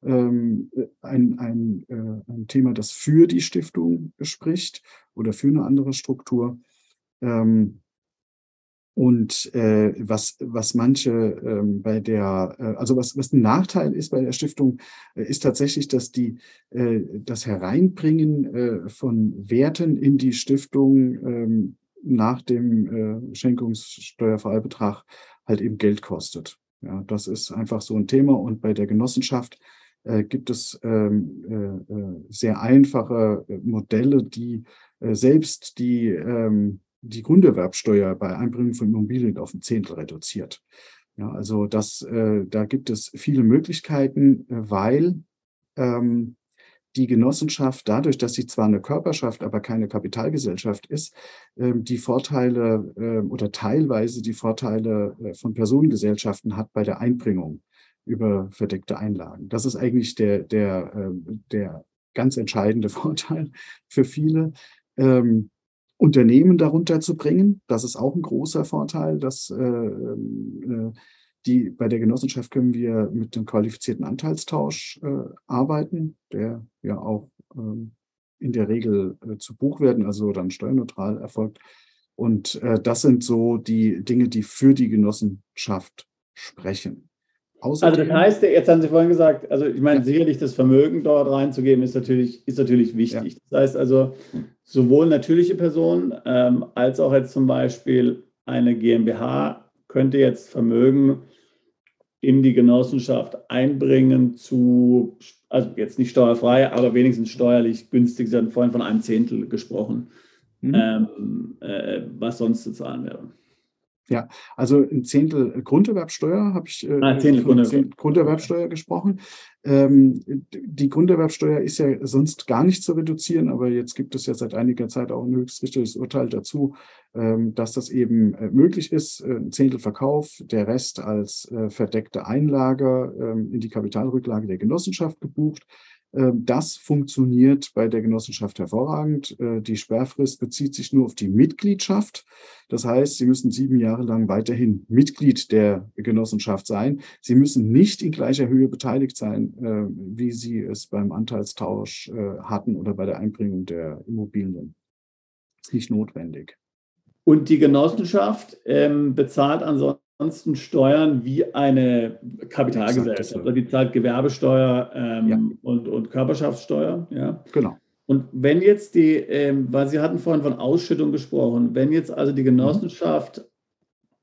ähm, ein, ein, äh, ein Thema, das für die Stiftung spricht oder für eine andere Struktur. Ähm, Und äh, was, was manche ähm, bei der, äh, also was, was ein Nachteil ist bei der Stiftung, äh, ist tatsächlich, dass die äh, das Hereinbringen äh, von Werten in die Stiftung ähm, nach dem äh, Schenkungssteuerfreibetrag halt eben Geld kostet. Ja, das ist einfach so ein Thema. Und bei der Genossenschaft äh, gibt es ähm, äh, äh sehr einfache Modelle, die äh, selbst die ähm, die Grunderwerbsteuer bei Einbringung von Immobilien auf ein Zehntel reduziert. Ja, also das, äh, da gibt es viele Möglichkeiten, äh, weil ähm, die Genossenschaft dadurch, dass sie zwar eine Körperschaft, aber keine Kapitalgesellschaft ist, äh, die Vorteile äh, oder teilweise die Vorteile äh, von Personengesellschaften hat bei der Einbringung über verdeckte Einlagen. Das ist eigentlich der, der, äh, der ganz entscheidende Vorteil für viele. Ähm, Unternehmen darunter zu bringen. Das ist auch ein großer Vorteil, dass äh, äh, die bei der Genossenschaft können wir mit dem qualifizierten Anteilstausch äh, arbeiten, der ja auch ähm, in der Regel äh, zu Buch werden, also dann steuerneutral erfolgt. Und äh, das sind so die Dinge, die für die Genossenschaft sprechen. Außerdem, also das heißt, jetzt haben Sie vorhin gesagt, also ich meine, ja. sicherlich das Vermögen dort reinzugeben, ist natürlich, ist natürlich wichtig. Ja. Das heißt also, sowohl natürliche Personen ähm, als auch jetzt zum Beispiel eine GmbH könnte jetzt Vermögen in die Genossenschaft einbringen zu, also jetzt nicht steuerfrei, aber wenigstens steuerlich günstig. Sie hatten vorhin von einem Zehntel gesprochen, mhm. ähm, äh, was sonst zu zahlen wäre. Ja, also ein Zehntel Grunderwerbsteuer habe ich äh, ah, Zehntel Grunderwerbsteuer. Grunderwerbsteuer gesprochen. Ähm, die Grunderwerbsteuer ist ja sonst gar nicht zu reduzieren, aber jetzt gibt es ja seit einiger Zeit auch ein höchstrichterliches Urteil dazu, ähm, dass das eben äh, möglich ist. Äh, ein Zehntel Verkauf, der Rest als äh, verdeckte Einlage ähm, in die Kapitalrücklage der Genossenschaft gebucht. Ähm, das funktioniert bei der Genossenschaft hervorragend. Äh, die Sperrfrist bezieht sich nur auf die Mitgliedschaft. Das heißt, Sie müssen sieben Jahre lang weiterhin Mitglied der Genossenschaft sein. Sie müssen nicht in gleicher Höhe beteiligt sein, äh, wie Sie es beim Anteilstausch äh, hatten oder bei der Einbringung der Immobilien. Das ist nicht notwendig. Und die Genossenschaft ähm, bezahlt ansonsten ansonsten Steuern wie eine Kapitalgesellschaft. Also die zahlt Gewerbesteuer ähm, ja. und, und Körperschaftssteuer. Ja. Genau. Und wenn jetzt die, ähm, weil Sie hatten vorhin von Ausschüttung gesprochen, wenn jetzt also die Genossenschaft mhm.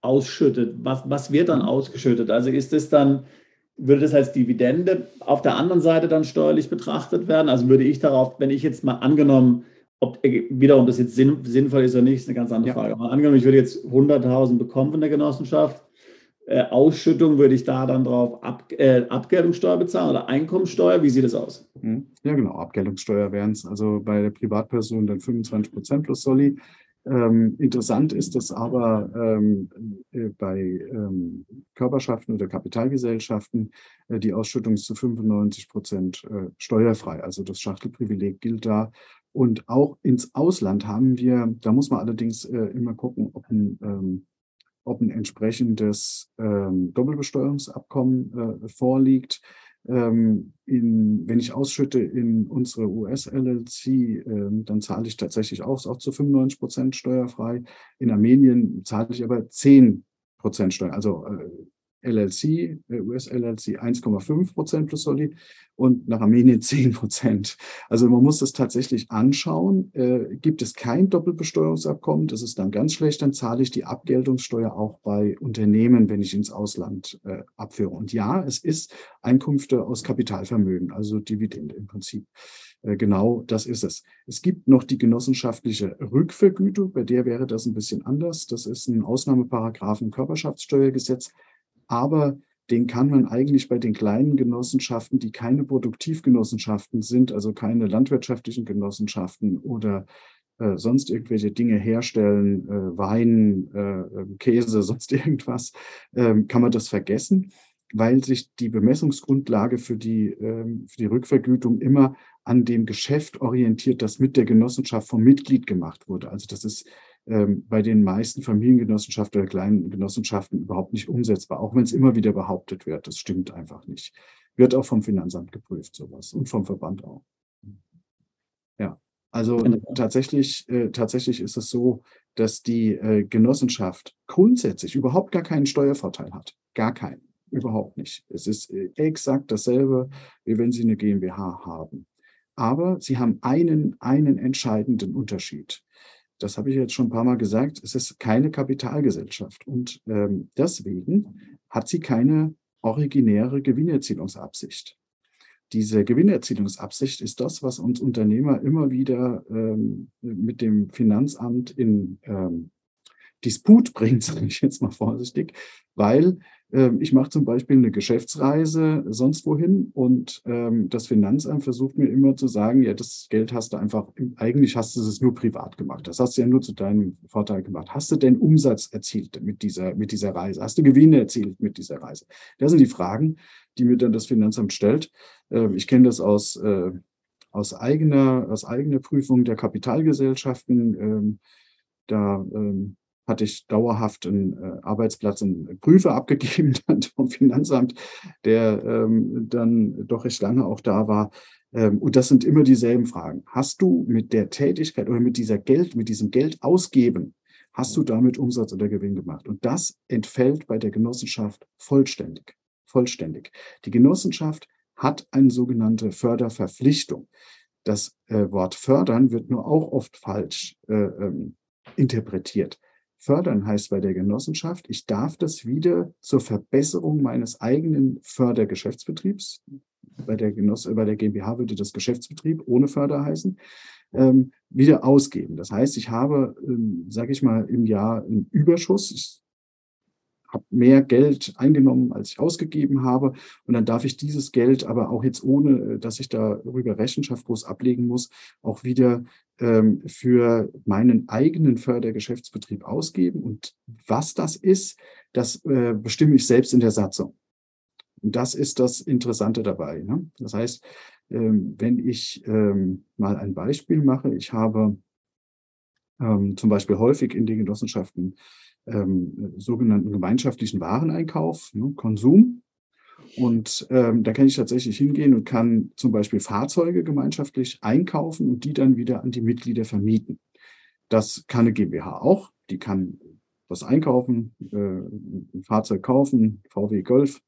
ausschüttet, was, was wird dann ausgeschüttet? Also ist es dann, würde das als Dividende auf der anderen Seite dann steuerlich betrachtet werden? Also würde ich darauf, wenn ich jetzt mal angenommen, ob wiederum das jetzt sinnvoll ist oder nicht, ist eine ganz andere ja. Frage. Aber angenommen, ich würde jetzt 100.000 bekommen von der Genossenschaft, äh, Ausschüttung würde ich da dann drauf Ab, äh, Abgeltungssteuer bezahlen oder Einkommensteuer? Wie sieht das aus? Hm. Ja, genau. Abgeltungssteuer wären es also bei der Privatperson dann 25 Prozent plus Soli. Ähm, interessant ist das aber ähm, äh, bei ähm, Körperschaften oder Kapitalgesellschaften, äh, die Ausschüttung ist zu 95 Prozent äh, steuerfrei. Also das Schachtelprivileg gilt da. Und auch ins Ausland haben wir, da muss man allerdings äh, immer gucken, ob ein ähm, ob ein entsprechendes ähm, Doppelbesteuerungsabkommen äh, vorliegt. Ähm, in, wenn ich ausschütte in unsere US-LLC, äh, dann zahle ich tatsächlich auch, auch zu 95 Prozent steuerfrei. In Armenien zahle ich aber 10 Prozent Steuer. Also äh, LLC, US-LLC 1,5 Prozent plus Soli und nach Armenien 10 Prozent. Also man muss das tatsächlich anschauen. Äh, gibt es kein Doppelbesteuerungsabkommen, das ist dann ganz schlecht, dann zahle ich die Abgeltungssteuer auch bei Unternehmen, wenn ich ins Ausland äh, abführe. Und ja, es ist Einkünfte aus Kapitalvermögen, also Dividende im Prinzip. Äh, genau das ist es. Es gibt noch die genossenschaftliche Rückvergütung, bei der wäre das ein bisschen anders. Das ist ein Ausnahmeparagraph im Körperschaftssteuergesetz aber den kann man eigentlich bei den kleinen Genossenschaften, die keine Produktivgenossenschaften sind, also keine landwirtschaftlichen Genossenschaften oder äh, sonst irgendwelche Dinge herstellen, äh, Wein, äh, ähm, Käse, sonst irgendwas, ähm, kann man das vergessen, weil sich die Bemessungsgrundlage für die, ähm, für die Rückvergütung immer an dem Geschäft orientiert, das mit der Genossenschaft vom Mitglied gemacht wurde. Also das ist ähm, bei den meisten Familiengenossenschaften oder kleinen Genossenschaften überhaupt nicht umsetzbar, auch wenn es immer wieder behauptet wird. Das stimmt einfach nicht. Wird auch vom Finanzamt geprüft, sowas und vom Verband auch. Ja. Also tatsächlich, äh, tatsächlich ist es so, dass die äh, Genossenschaft grundsätzlich überhaupt gar keinen Steuervorteil hat. Gar keinen. Überhaupt nicht. Es ist äh, exakt dasselbe, wie wenn Sie eine GmbH haben. Aber Sie haben einen, einen entscheidenden Unterschied. Das habe ich jetzt schon ein paar Mal gesagt. Es ist keine Kapitalgesellschaft. Und ähm, deswegen hat sie keine originäre Gewinnerzielungsabsicht. Diese Gewinnerzielungsabsicht ist das, was uns Unternehmer immer wieder ähm, mit dem Finanzamt in ähm, Disput bringt, sage ich jetzt mal vorsichtig, weil ich mache zum Beispiel eine Geschäftsreise sonst wohin und ähm, das Finanzamt versucht mir immer zu sagen, ja, das Geld hast du einfach, eigentlich hast du es nur privat gemacht. Das hast du ja nur zu deinem Vorteil gemacht. Hast du denn Umsatz erzielt mit dieser, mit dieser Reise? Hast du Gewinne erzielt mit dieser Reise? Das sind die Fragen, die mir dann das Finanzamt stellt. Ähm, ich kenne das aus, äh, aus, eigener, aus eigener Prüfung der Kapitalgesellschaften. Da hatte ich dauerhaft einen äh, Arbeitsplatz, einen Prüfer abgegeben dann vom Finanzamt, der ähm, dann doch recht lange auch da war. Ähm, und das sind immer dieselben Fragen. Hast du mit der Tätigkeit oder mit dieser Geld, mit diesem Geld ausgeben, hast du damit Umsatz oder Gewinn gemacht? Und das entfällt bei der Genossenschaft vollständig. Vollständig. Die Genossenschaft hat eine sogenannte Förderverpflichtung. Das äh, Wort fördern wird nur auch oft falsch äh, ähm, interpretiert. Fördern heißt bei der Genossenschaft, ich darf das wieder zur Verbesserung meines eigenen Fördergeschäftsbetriebs, bei der, Genoss bei der GmbH würde das Geschäftsbetrieb ohne Förder heißen, ähm, wieder ausgeben. Das heißt, ich habe, ähm, sage ich mal, im Jahr einen Überschuss. Ich habe mehr Geld eingenommen, als ich ausgegeben habe. Und dann darf ich dieses Geld aber auch jetzt ohne, äh, dass ich darüber Rechenschaft groß ablegen muss, auch wieder ähm, für meinen eigenen Fördergeschäftsbetrieb ausgeben. Und was das ist, das äh, bestimme ich selbst in der Satzung. Und das ist das Interessante dabei. Ne? Das heißt, ähm, wenn ich ähm, mal ein Beispiel mache, ich habe ähm, zum Beispiel häufig in den Genossenschaften ähm, sogenannten gemeinschaftlichen Wareneinkauf, ne, Konsum. Und ähm, da kann ich tatsächlich hingehen und kann zum Beispiel Fahrzeuge gemeinschaftlich einkaufen und die dann wieder an die Mitglieder vermieten. Das kann eine GmbH auch. Die kann was einkaufen, äh, ein Fahrzeug kaufen, VW Golf,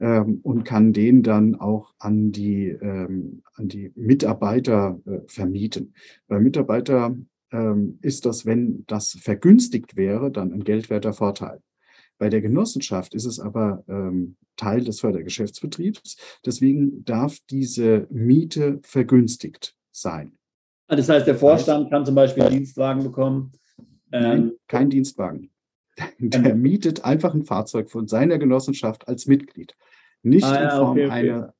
ähm, und kann den dann auch an die, ähm, an die Mitarbeiter äh, vermieten. Bei Mitarbeiter ähm, ist das, wenn das vergünstigt wäre, dann ein geldwerter Vorteil. Bei der Genossenschaft ist es aber ähm, Teil des Fördergeschäftsbetriebs. Deswegen darf diese Miete vergünstigt sein. Ah, das heißt, der Vorstand kann zum Beispiel einen Dienstwagen bekommen? Nein, ähm, kein Dienstwagen. Der mietet einfach ein Fahrzeug von seiner Genossenschaft als Mitglied. Nicht ah, ja, in Form okay, okay. einer.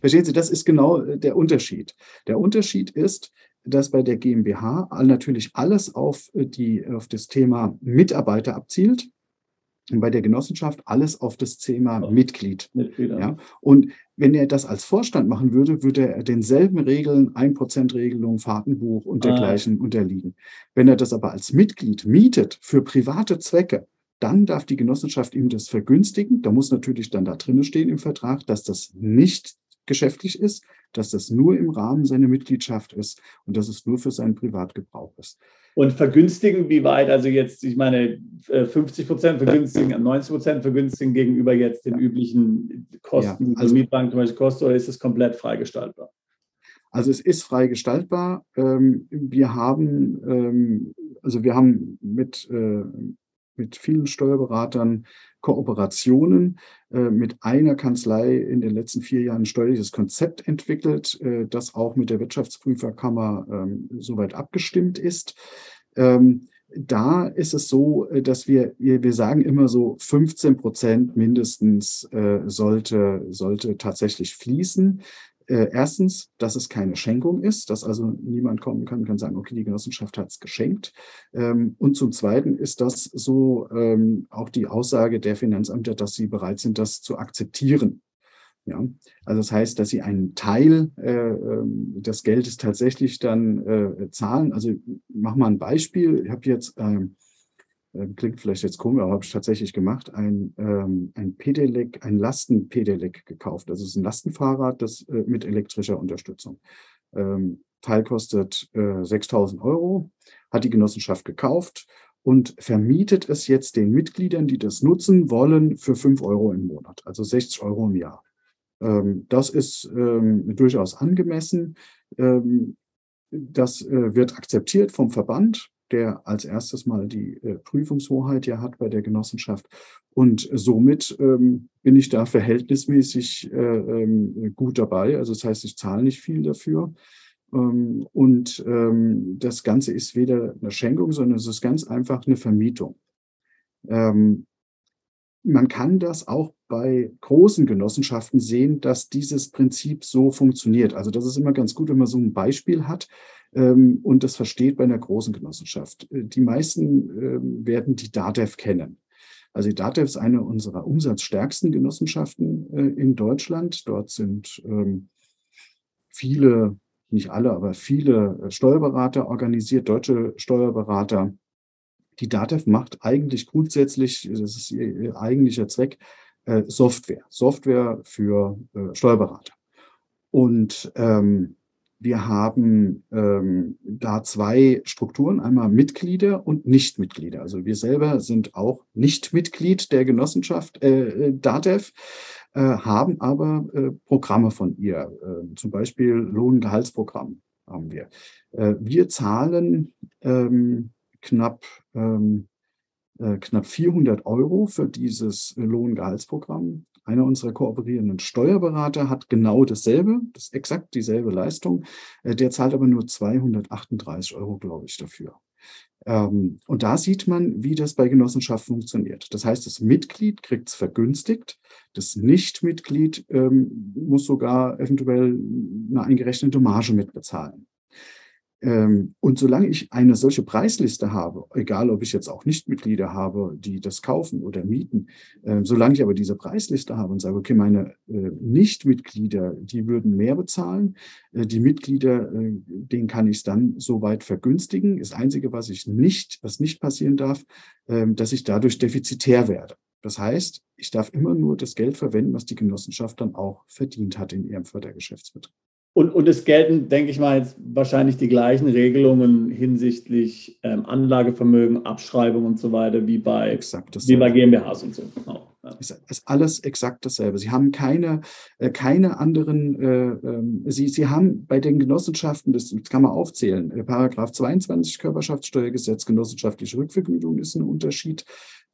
Verstehen Sie, das ist genau äh, der Unterschied. Der Unterschied ist, dass bei der GmbH natürlich alles auf, äh, die, auf das Thema Mitarbeiter abzielt bei der Genossenschaft alles auf das Thema oh, Mitglied. Mitglieder. Ja. Und wenn er das als Vorstand machen würde, würde er denselben Regeln, 1%-Regelung, Fahrtenbuch und dergleichen ah. unterliegen. Wenn er das aber als Mitglied mietet für private Zwecke, dann darf die Genossenschaft ihm das vergünstigen. Da muss natürlich dann da drinnen stehen im Vertrag, dass das nicht geschäftlich ist, dass das nur im Rahmen seiner Mitgliedschaft ist und dass es nur für seinen Privatgebrauch ist. Und vergünstigen, wie weit? Also jetzt, ich meine, 50 äh, Prozent vergünstigen, 90 Prozent vergünstigen gegenüber jetzt den üblichen Kosten, ja, also Mietbank zum Beispiel kostet, oder ist es komplett freigestaltbar? Also es ist frei gestaltbar. Ähm, wir haben, ähm, also wir haben mit, äh, mit vielen Steuerberatern Kooperationen äh, mit einer Kanzlei in den letzten vier Jahren ein steuerliches Konzept entwickelt, äh, das auch mit der Wirtschaftsprüferkammer ähm, soweit abgestimmt ist. Ähm, da ist es so, äh, dass wir, wir, sagen immer so 15 Prozent mindestens sollte, sollte tatsächlich fließen äh, erstens, dass es keine Schenkung ist, dass also niemand kommen kann und kann sagen, okay, die Genossenschaft hat es geschenkt. Ähm, und zum Zweiten ist das so ähm, auch die Aussage der Finanzämter, dass sie bereit sind, das zu akzeptieren. Ja, also das heißt, dass sie einen Teil äh, ähm, des Geldes tatsächlich dann äh, zahlen. Also ich mache mal ein Beispiel. Ich habe jetzt ähm, äh, klingt vielleicht jetzt komisch, aber habe ich tatsächlich gemacht, ein, ähm, ein Pedelec, ein Lasten-Pedelec gekauft. Das ist ein Lastenfahrrad, das äh, mit elektrischer Unterstützung. Ähm, Teil kostet äh, 6000 Euro, hat die Genossenschaft gekauft und vermietet es jetzt den Mitgliedern, die das nutzen wollen, für 5 Euro im Monat, also 60 Euro im Jahr. Ähm, das ist ähm, durchaus angemessen. Ähm, das äh, wird akzeptiert vom Verband, der als erstes mal die äh, Prüfungshoheit ja hat bei der Genossenschaft. Und somit ähm, bin ich da verhältnismäßig äh, ähm, gut dabei. Also das heißt, ich zahle nicht viel dafür. Ähm, und ähm, das Ganze ist weder eine Schenkung, sondern es ist ganz einfach eine Vermietung. Ähm, man kann das auch bei großen Genossenschaften sehen, dass dieses Prinzip so funktioniert. Also das ist immer ganz gut, wenn man so ein Beispiel hat ähm, und das versteht bei einer großen Genossenschaft. Äh, die meisten ähm, werden die DATEV kennen. Also die DATEV ist eine unserer umsatzstärksten Genossenschaften äh, in Deutschland. Dort sind ähm, viele, nicht alle, aber viele äh, Steuerberater organisiert, deutsche Steuerberater die DATEV macht eigentlich grundsätzlich, das ist ihr, eigentlicher Zweck, äh, Software. Software für äh, Steuerberater. Und ähm, wir haben ähm, da zwei Strukturen, einmal Mitglieder und Nichtmitglieder. Also wir selber sind auch nicht Mitglied der Genossenschaft äh, äh DATEV, äh, haben aber äh, Programme von ihr, äh, zum Beispiel Lohngehaltsprogramm haben wir. Äh, wir zahlen ähm, knapp, ähm, äh, knapp 400 Euro für dieses Lohngehaltsprogramm. Einer unserer kooperierenden Steuerberater hat genau dasselbe, das ist exakt dieselbe Leistung. Äh, der zahlt aber nur 238 Euro, glaube ich, dafür. Ähm, und da sieht man, wie das bei Genossenschaft funktioniert. Das heißt, das Mitglied kriegt es vergünstigt, das Nichtmitglied ähm, muss sogar eventuell eine eingerechnete Marge mitbezahlen. Ähm, und solange ich eine solche Preisliste habe, egal ob ich jetzt auch Nichtmitglieder habe, die das kaufen oder mieten, ähm, solange ich aber diese Preisliste habe und sage, okay, meine äh, Nichtmitglieder, die würden mehr bezahlen, äh, die Mitglieder, äh, denen kann ich es dann soweit vergünstigen. Das Einzige, was ich nicht, was nicht passieren darf, ähm, dass ich dadurch defizitär werde. Das heißt, ich darf immer nur das Geld verwenden, was die Genossenschaft dann auch verdient hat in ihrem Fördergeschäftsbetrieb. Und, und es gelten, denke ich mal, jetzt wahrscheinlich die gleichen Regelungen hinsichtlich ähm, Anlagevermögen, Abschreibung und so weiter wie bei, wie bei GmbHs und so. Genau. Ja. Ist, ist alles exakt dasselbe. Sie haben keine, äh, keine anderen, äh, äh, Sie, Sie haben bei den Genossenschaften, das, das kann man aufzählen, äh, Paragraph 22 Körperschaftssteuergesetz, genossenschaftliche Rückvergütung ist ein Unterschied.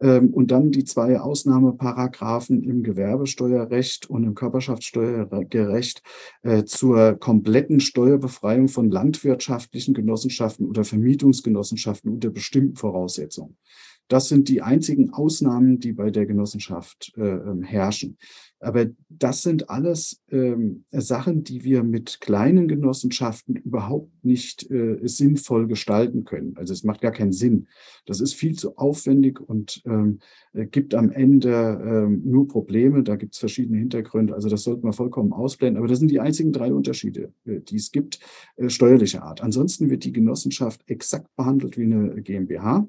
Ähm, und dann die zwei Ausnahmeparagraphen im Gewerbesteuerrecht und im Körperschaftssteuerrecht äh, zur kompletten Steuerbefreiung von landwirtschaftlichen Genossenschaften oder Vermietungsgenossenschaften unter bestimmten Voraussetzungen. Das sind die einzigen Ausnahmen, die bei der Genossenschaft äh, ähm, herrschen. Aber das sind alles ähm, Sachen, die wir mit kleinen Genossenschaften überhaupt nicht äh, sinnvoll gestalten können. Also es macht gar keinen Sinn. Das ist viel zu aufwendig und ähm, äh, gibt am Ende ähm, nur Probleme. Da gibt es verschiedene Hintergründe. Also das sollte man vollkommen ausblenden. Aber das sind die einzigen drei Unterschiede, äh, die es gibt, äh, steuerlicher Art. Ansonsten wird die Genossenschaft exakt behandelt wie eine GmbH.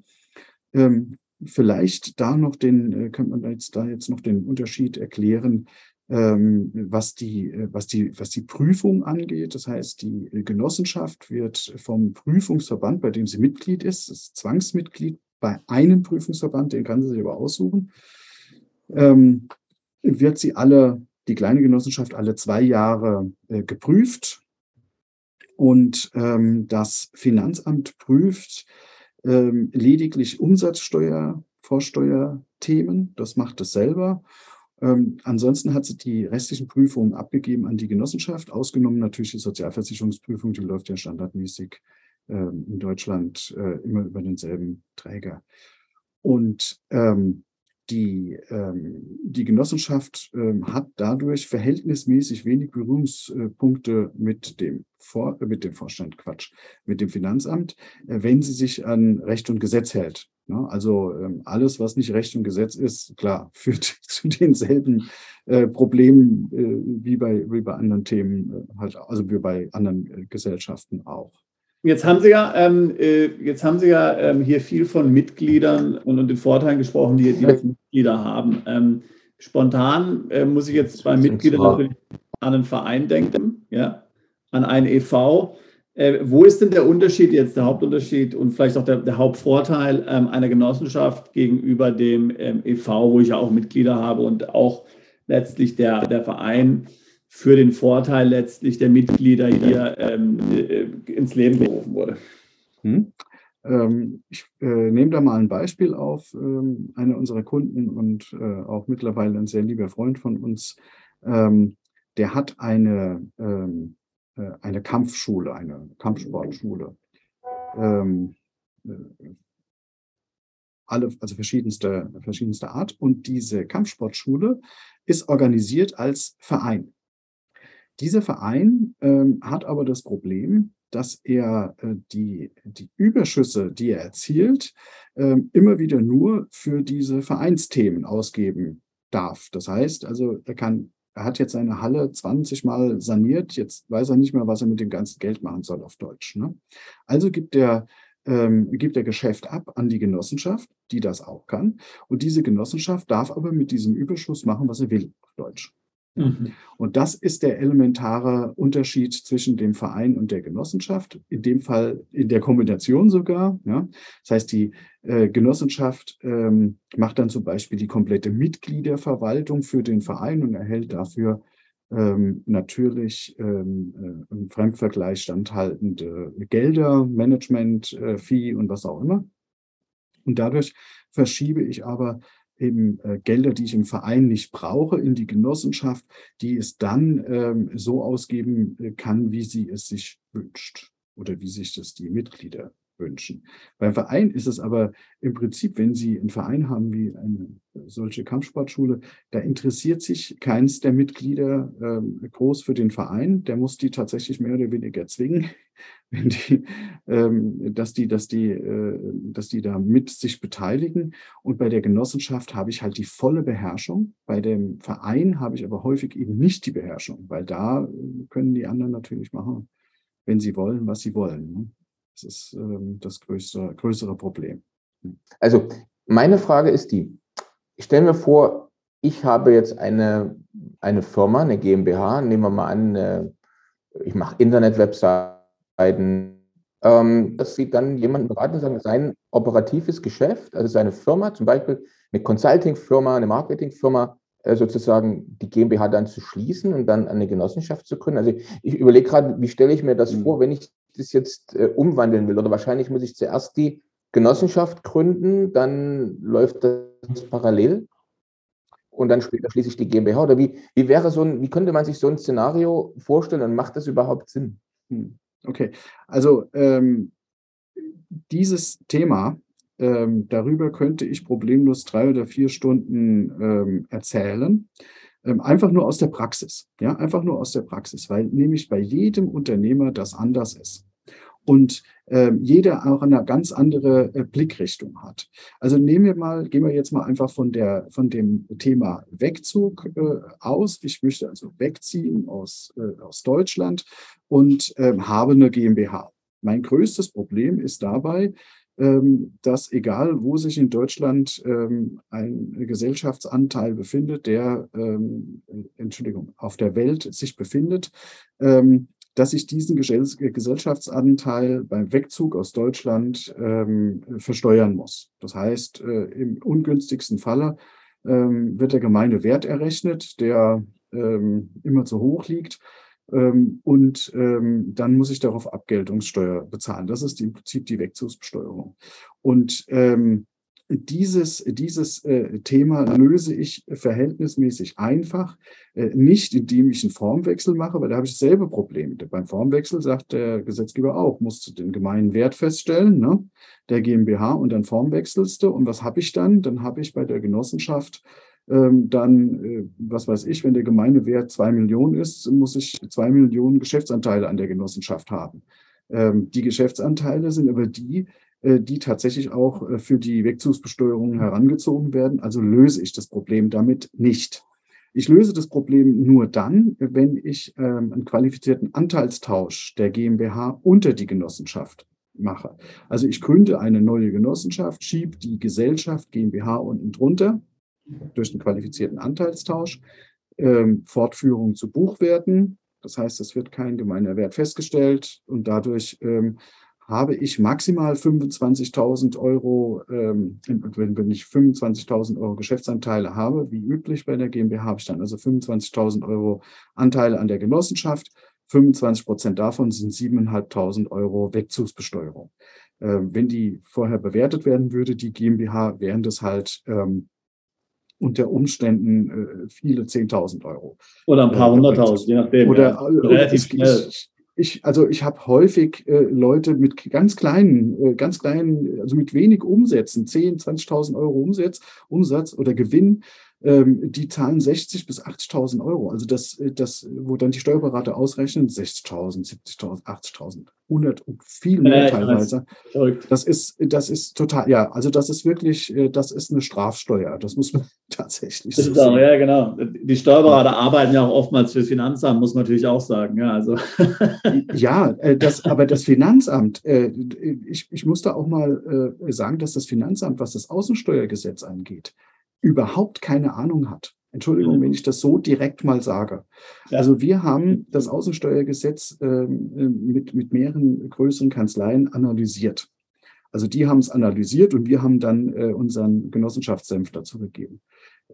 Ähm, vielleicht da noch den, äh, könnte man jetzt da jetzt noch den Unterschied erklären, ähm, was die, äh, was die, was die Prüfung angeht. Das heißt, die Genossenschaft wird vom Prüfungsverband, bei dem sie Mitglied ist, ist Zwangsmitglied bei einem Prüfungsverband, den kann sie sich aber aussuchen, ähm, wird sie alle, die kleine Genossenschaft alle zwei Jahre äh, geprüft. Und ähm, das Finanzamt prüft, ähm, lediglich Umsatzsteuer, Vorsteuerthemen. Das macht es selber. Ähm, ansonsten hat sie die restlichen Prüfungen abgegeben an die Genossenschaft, ausgenommen natürlich die Sozialversicherungsprüfung, die läuft ja standardmäßig ähm, in Deutschland äh, immer über denselben Träger. Und ähm, die, ähm, die Genossenschaft ähm, hat dadurch verhältnismäßig wenig Berührungspunkte mit dem, Vor äh, mit dem Vorstand, Quatsch, mit dem Finanzamt, äh, wenn sie sich an Recht und Gesetz hält. Ne? Also ähm, alles, was nicht Recht und Gesetz ist, klar, führt zu denselben äh, Problemen äh, wie, bei, wie bei anderen Themen, äh, halt, also wie bei anderen äh, Gesellschaften auch. Jetzt haben Sie ja, ähm, äh, jetzt haben Sie ja ähm, hier viel von Mitgliedern und, und den Vorteilen gesprochen, die, die Mitglieder haben. Ähm, spontan äh, muss ich jetzt bei Mitgliedern natürlich an einen Verein denken, ja, an einen EV. Äh, wo ist denn der Unterschied jetzt, der Hauptunterschied und vielleicht auch der, der Hauptvorteil ähm, einer Genossenschaft gegenüber dem ähm, EV, wo ich ja auch Mitglieder habe und auch letztlich der, der Verein für den Vorteil letztlich der Mitglieder hier ähm, äh, ins Leben gerufen wurde? Hm. Ähm, ich äh, nehme da mal ein Beispiel auf. Ähm, einer unserer Kunden und äh, auch mittlerweile ein sehr lieber Freund von uns, ähm, der hat eine ähm, äh, eine Kampfschule, eine Kampfsportschule. Ähm, äh, alle, also verschiedenste, verschiedenste Art. Und diese Kampfsportschule ist organisiert als Verein. Dieser Verein ähm, hat aber das Problem, dass er äh, die, die Überschüsse, die er erzielt, äh, immer wieder nur für diese Vereinsthemen ausgeben darf. Das heißt also, er kann er hat jetzt seine Halle 20 Mal saniert, jetzt weiß er nicht mehr, was er mit dem ganzen Geld machen soll auf Deutsch. Ne? Also gibt er, ähm, gibt er Geschäft ab an die Genossenschaft, die das auch kann. Und diese Genossenschaft darf aber mit diesem Überschuss machen, was er will auf Deutsch. Mhm. Und das ist der elementare Unterschied zwischen dem Verein und der Genossenschaft, in dem Fall in der Kombination sogar. Ja. Das heißt, die äh, Genossenschaft ähm, macht dann zum Beispiel die komplette Mitgliederverwaltung für den Verein und erhält dafür ähm, natürlich ähm, äh, im Fremdvergleich standhaltende Gelder, Management-Fee äh, und was auch immer. Und dadurch verschiebe ich aber eben äh, Gelder, die ich im Verein nicht brauche, in die Genossenschaft, die es dann ähm, so ausgeben äh, kann, wie sie es sich wünscht oder wie sich das die Mitglieder wünschen. Beim Verein ist es aber im Prinzip, wenn Sie einen Verein haben wie eine solche Kampfsportschule, da interessiert sich keins der Mitglieder ähm, groß für den Verein. Der muss die tatsächlich mehr oder weniger zwingen, die, ähm, dass die, dass die, äh, dass die da mit sich beteiligen. Und bei der Genossenschaft habe ich halt die volle Beherrschung. Bei dem Verein habe ich aber häufig eben nicht die Beherrschung, weil da äh, können die anderen natürlich machen, wenn sie wollen, was sie wollen. Ne? Das ist ähm, das größere, größere Problem. Also meine Frage ist die, ich stelle mir vor, ich habe jetzt eine, eine Firma, eine GmbH, nehmen wir mal an, eine, ich mache Internet-Webseiten, ähm, dass Sie dann jemanden beraten und sagen, sein operatives Geschäft, also seine Firma, zum Beispiel eine Consulting-Firma, eine Marketing-Firma, äh, sozusagen die GmbH dann zu schließen und dann eine Genossenschaft zu gründen. Also ich überlege gerade, wie stelle ich mir das mhm. vor, wenn ich das jetzt äh, umwandeln will. Oder wahrscheinlich muss ich zuerst die Genossenschaft gründen, dann läuft das parallel und dann später schließe die GmbH. Oder wie, wie wäre so ein, wie könnte man sich so ein Szenario vorstellen und macht das überhaupt Sinn? Hm, okay, also ähm, dieses Thema, ähm, darüber könnte ich problemlos drei oder vier Stunden ähm, erzählen. Ähm, einfach nur aus der Praxis. Ja, einfach nur aus der Praxis, weil nämlich bei jedem Unternehmer das anders ist und äh, jeder auch eine ganz andere äh, Blickrichtung hat. Also nehmen wir mal, gehen wir jetzt mal einfach von der von dem Thema Wegzug äh, aus. Ich möchte also wegziehen aus äh, aus Deutschland und ähm, habe eine GmbH. Mein größtes Problem ist dabei, ähm, dass egal, wo sich in Deutschland ähm, ein Gesellschaftsanteil befindet, der, Entschuldigung, auf der Welt sich befindet, dass ich diesen Gesellschaftsanteil beim Wegzug aus Deutschland versteuern muss. Das heißt, äh, im ungünstigsten Falle wird der gemeine Wert errechnet, der immer zu hoch liegt ähm, und ähm, dann muss ich darauf Abgeltungssteuer bezahlen. Das ist im Prinzip die Wegzugsbesteuerung. Und ähm, dieses, dieses äh, Thema löse ich verhältnismäßig einfach, äh, nicht indem ich einen Formwechsel mache, weil da habe ich selbe Probleme. Beim Formwechsel sagt der Gesetzgeber auch, musst du den gemeinen Wert feststellen, ne, der GmbH und dann formwechselst du. Und was habe ich dann? Dann habe ich bei der Genossenschaft ähm, dann, äh, was weiß ich, wenn der Gemeindewert zwei Millionen ist, muss ich zwei Millionen Geschäftsanteile an der Genossenschaft haben. Ähm, die Geschäftsanteile sind aber die, die tatsächlich auch äh, für die Wegzugsbesteuerung herangezogen werden. Also löse ich das Problem damit nicht. Ich löse das Problem nur dann, wenn ich ähm, einen qualifizierten Anteilstausch der GmbH unter die Genossenschaft mache. Also ich gründe eine neue Genossenschaft, schiebe die Gesellschaft GmbH unten drunter durch einen qualifizierten Anteilstausch, ähm, Fortführung zu Buchwerten, Das heißt, es wird kein gemeiner Wert festgestellt und dadurch ähm, habe ich maximal 25.000 Euro, ähm, wenn, wenn ich 25.000 Euro Geschäftsanteile habe, wie üblich bei der GmbH, habe ich dann also 25.000 Euro Anteile an der Genossenschaft. 25 Prozent davon sind 7.500 Euro Wegzugsbesteuerung. Ähm, wenn die vorher bewertet werden würde, die GmbH, wären das halt ähm, unter Umständen äh, viele 10.000 Euro. Oder ein paar äh, hunderttausend, je nachdem. Oder, ja. oder relativ schnell. Ich, ich, also ich habe häufig äh, Leute mit ganz kleinen, äh, ganz kleinen, also mit wenig Umsätzen, 10, 20.000 Euro Umsatz, Umsatz oder Gewinn, ähm, die zahlen 60 bis 80.000 Euro. Also das, das, wo dann die Steuerberater ausrechnen, 60.000, 70.000, 80.000, 100 und viel mehr äh, teilweise. Das ist, das ist total, ja, also das ist wirklich, äh, das ist eine Strafsteuer. Das muss man tatsächlich so sehen. Ja, genau. Die Steuerberater arbeiten ja auch oftmals fürs Finanzamt, muss man natürlich auch sagen. Ja, also. ja äh, das, aber das Finanzamt, ich, ich muss da auch mal sagen, dass das Finanzamt, was das Außensteuergesetz angeht, überhaupt keine Ahnung hat. Entschuldigung, mhm. wenn ich das so direkt mal sage. Also wir haben das Außensteuergesetz äh, mit, mit mehreren größeren Kanzleien analysiert. Also die haben es analysiert und wir haben dann äh, unseren Genossenschaftssenf dazu gegeben.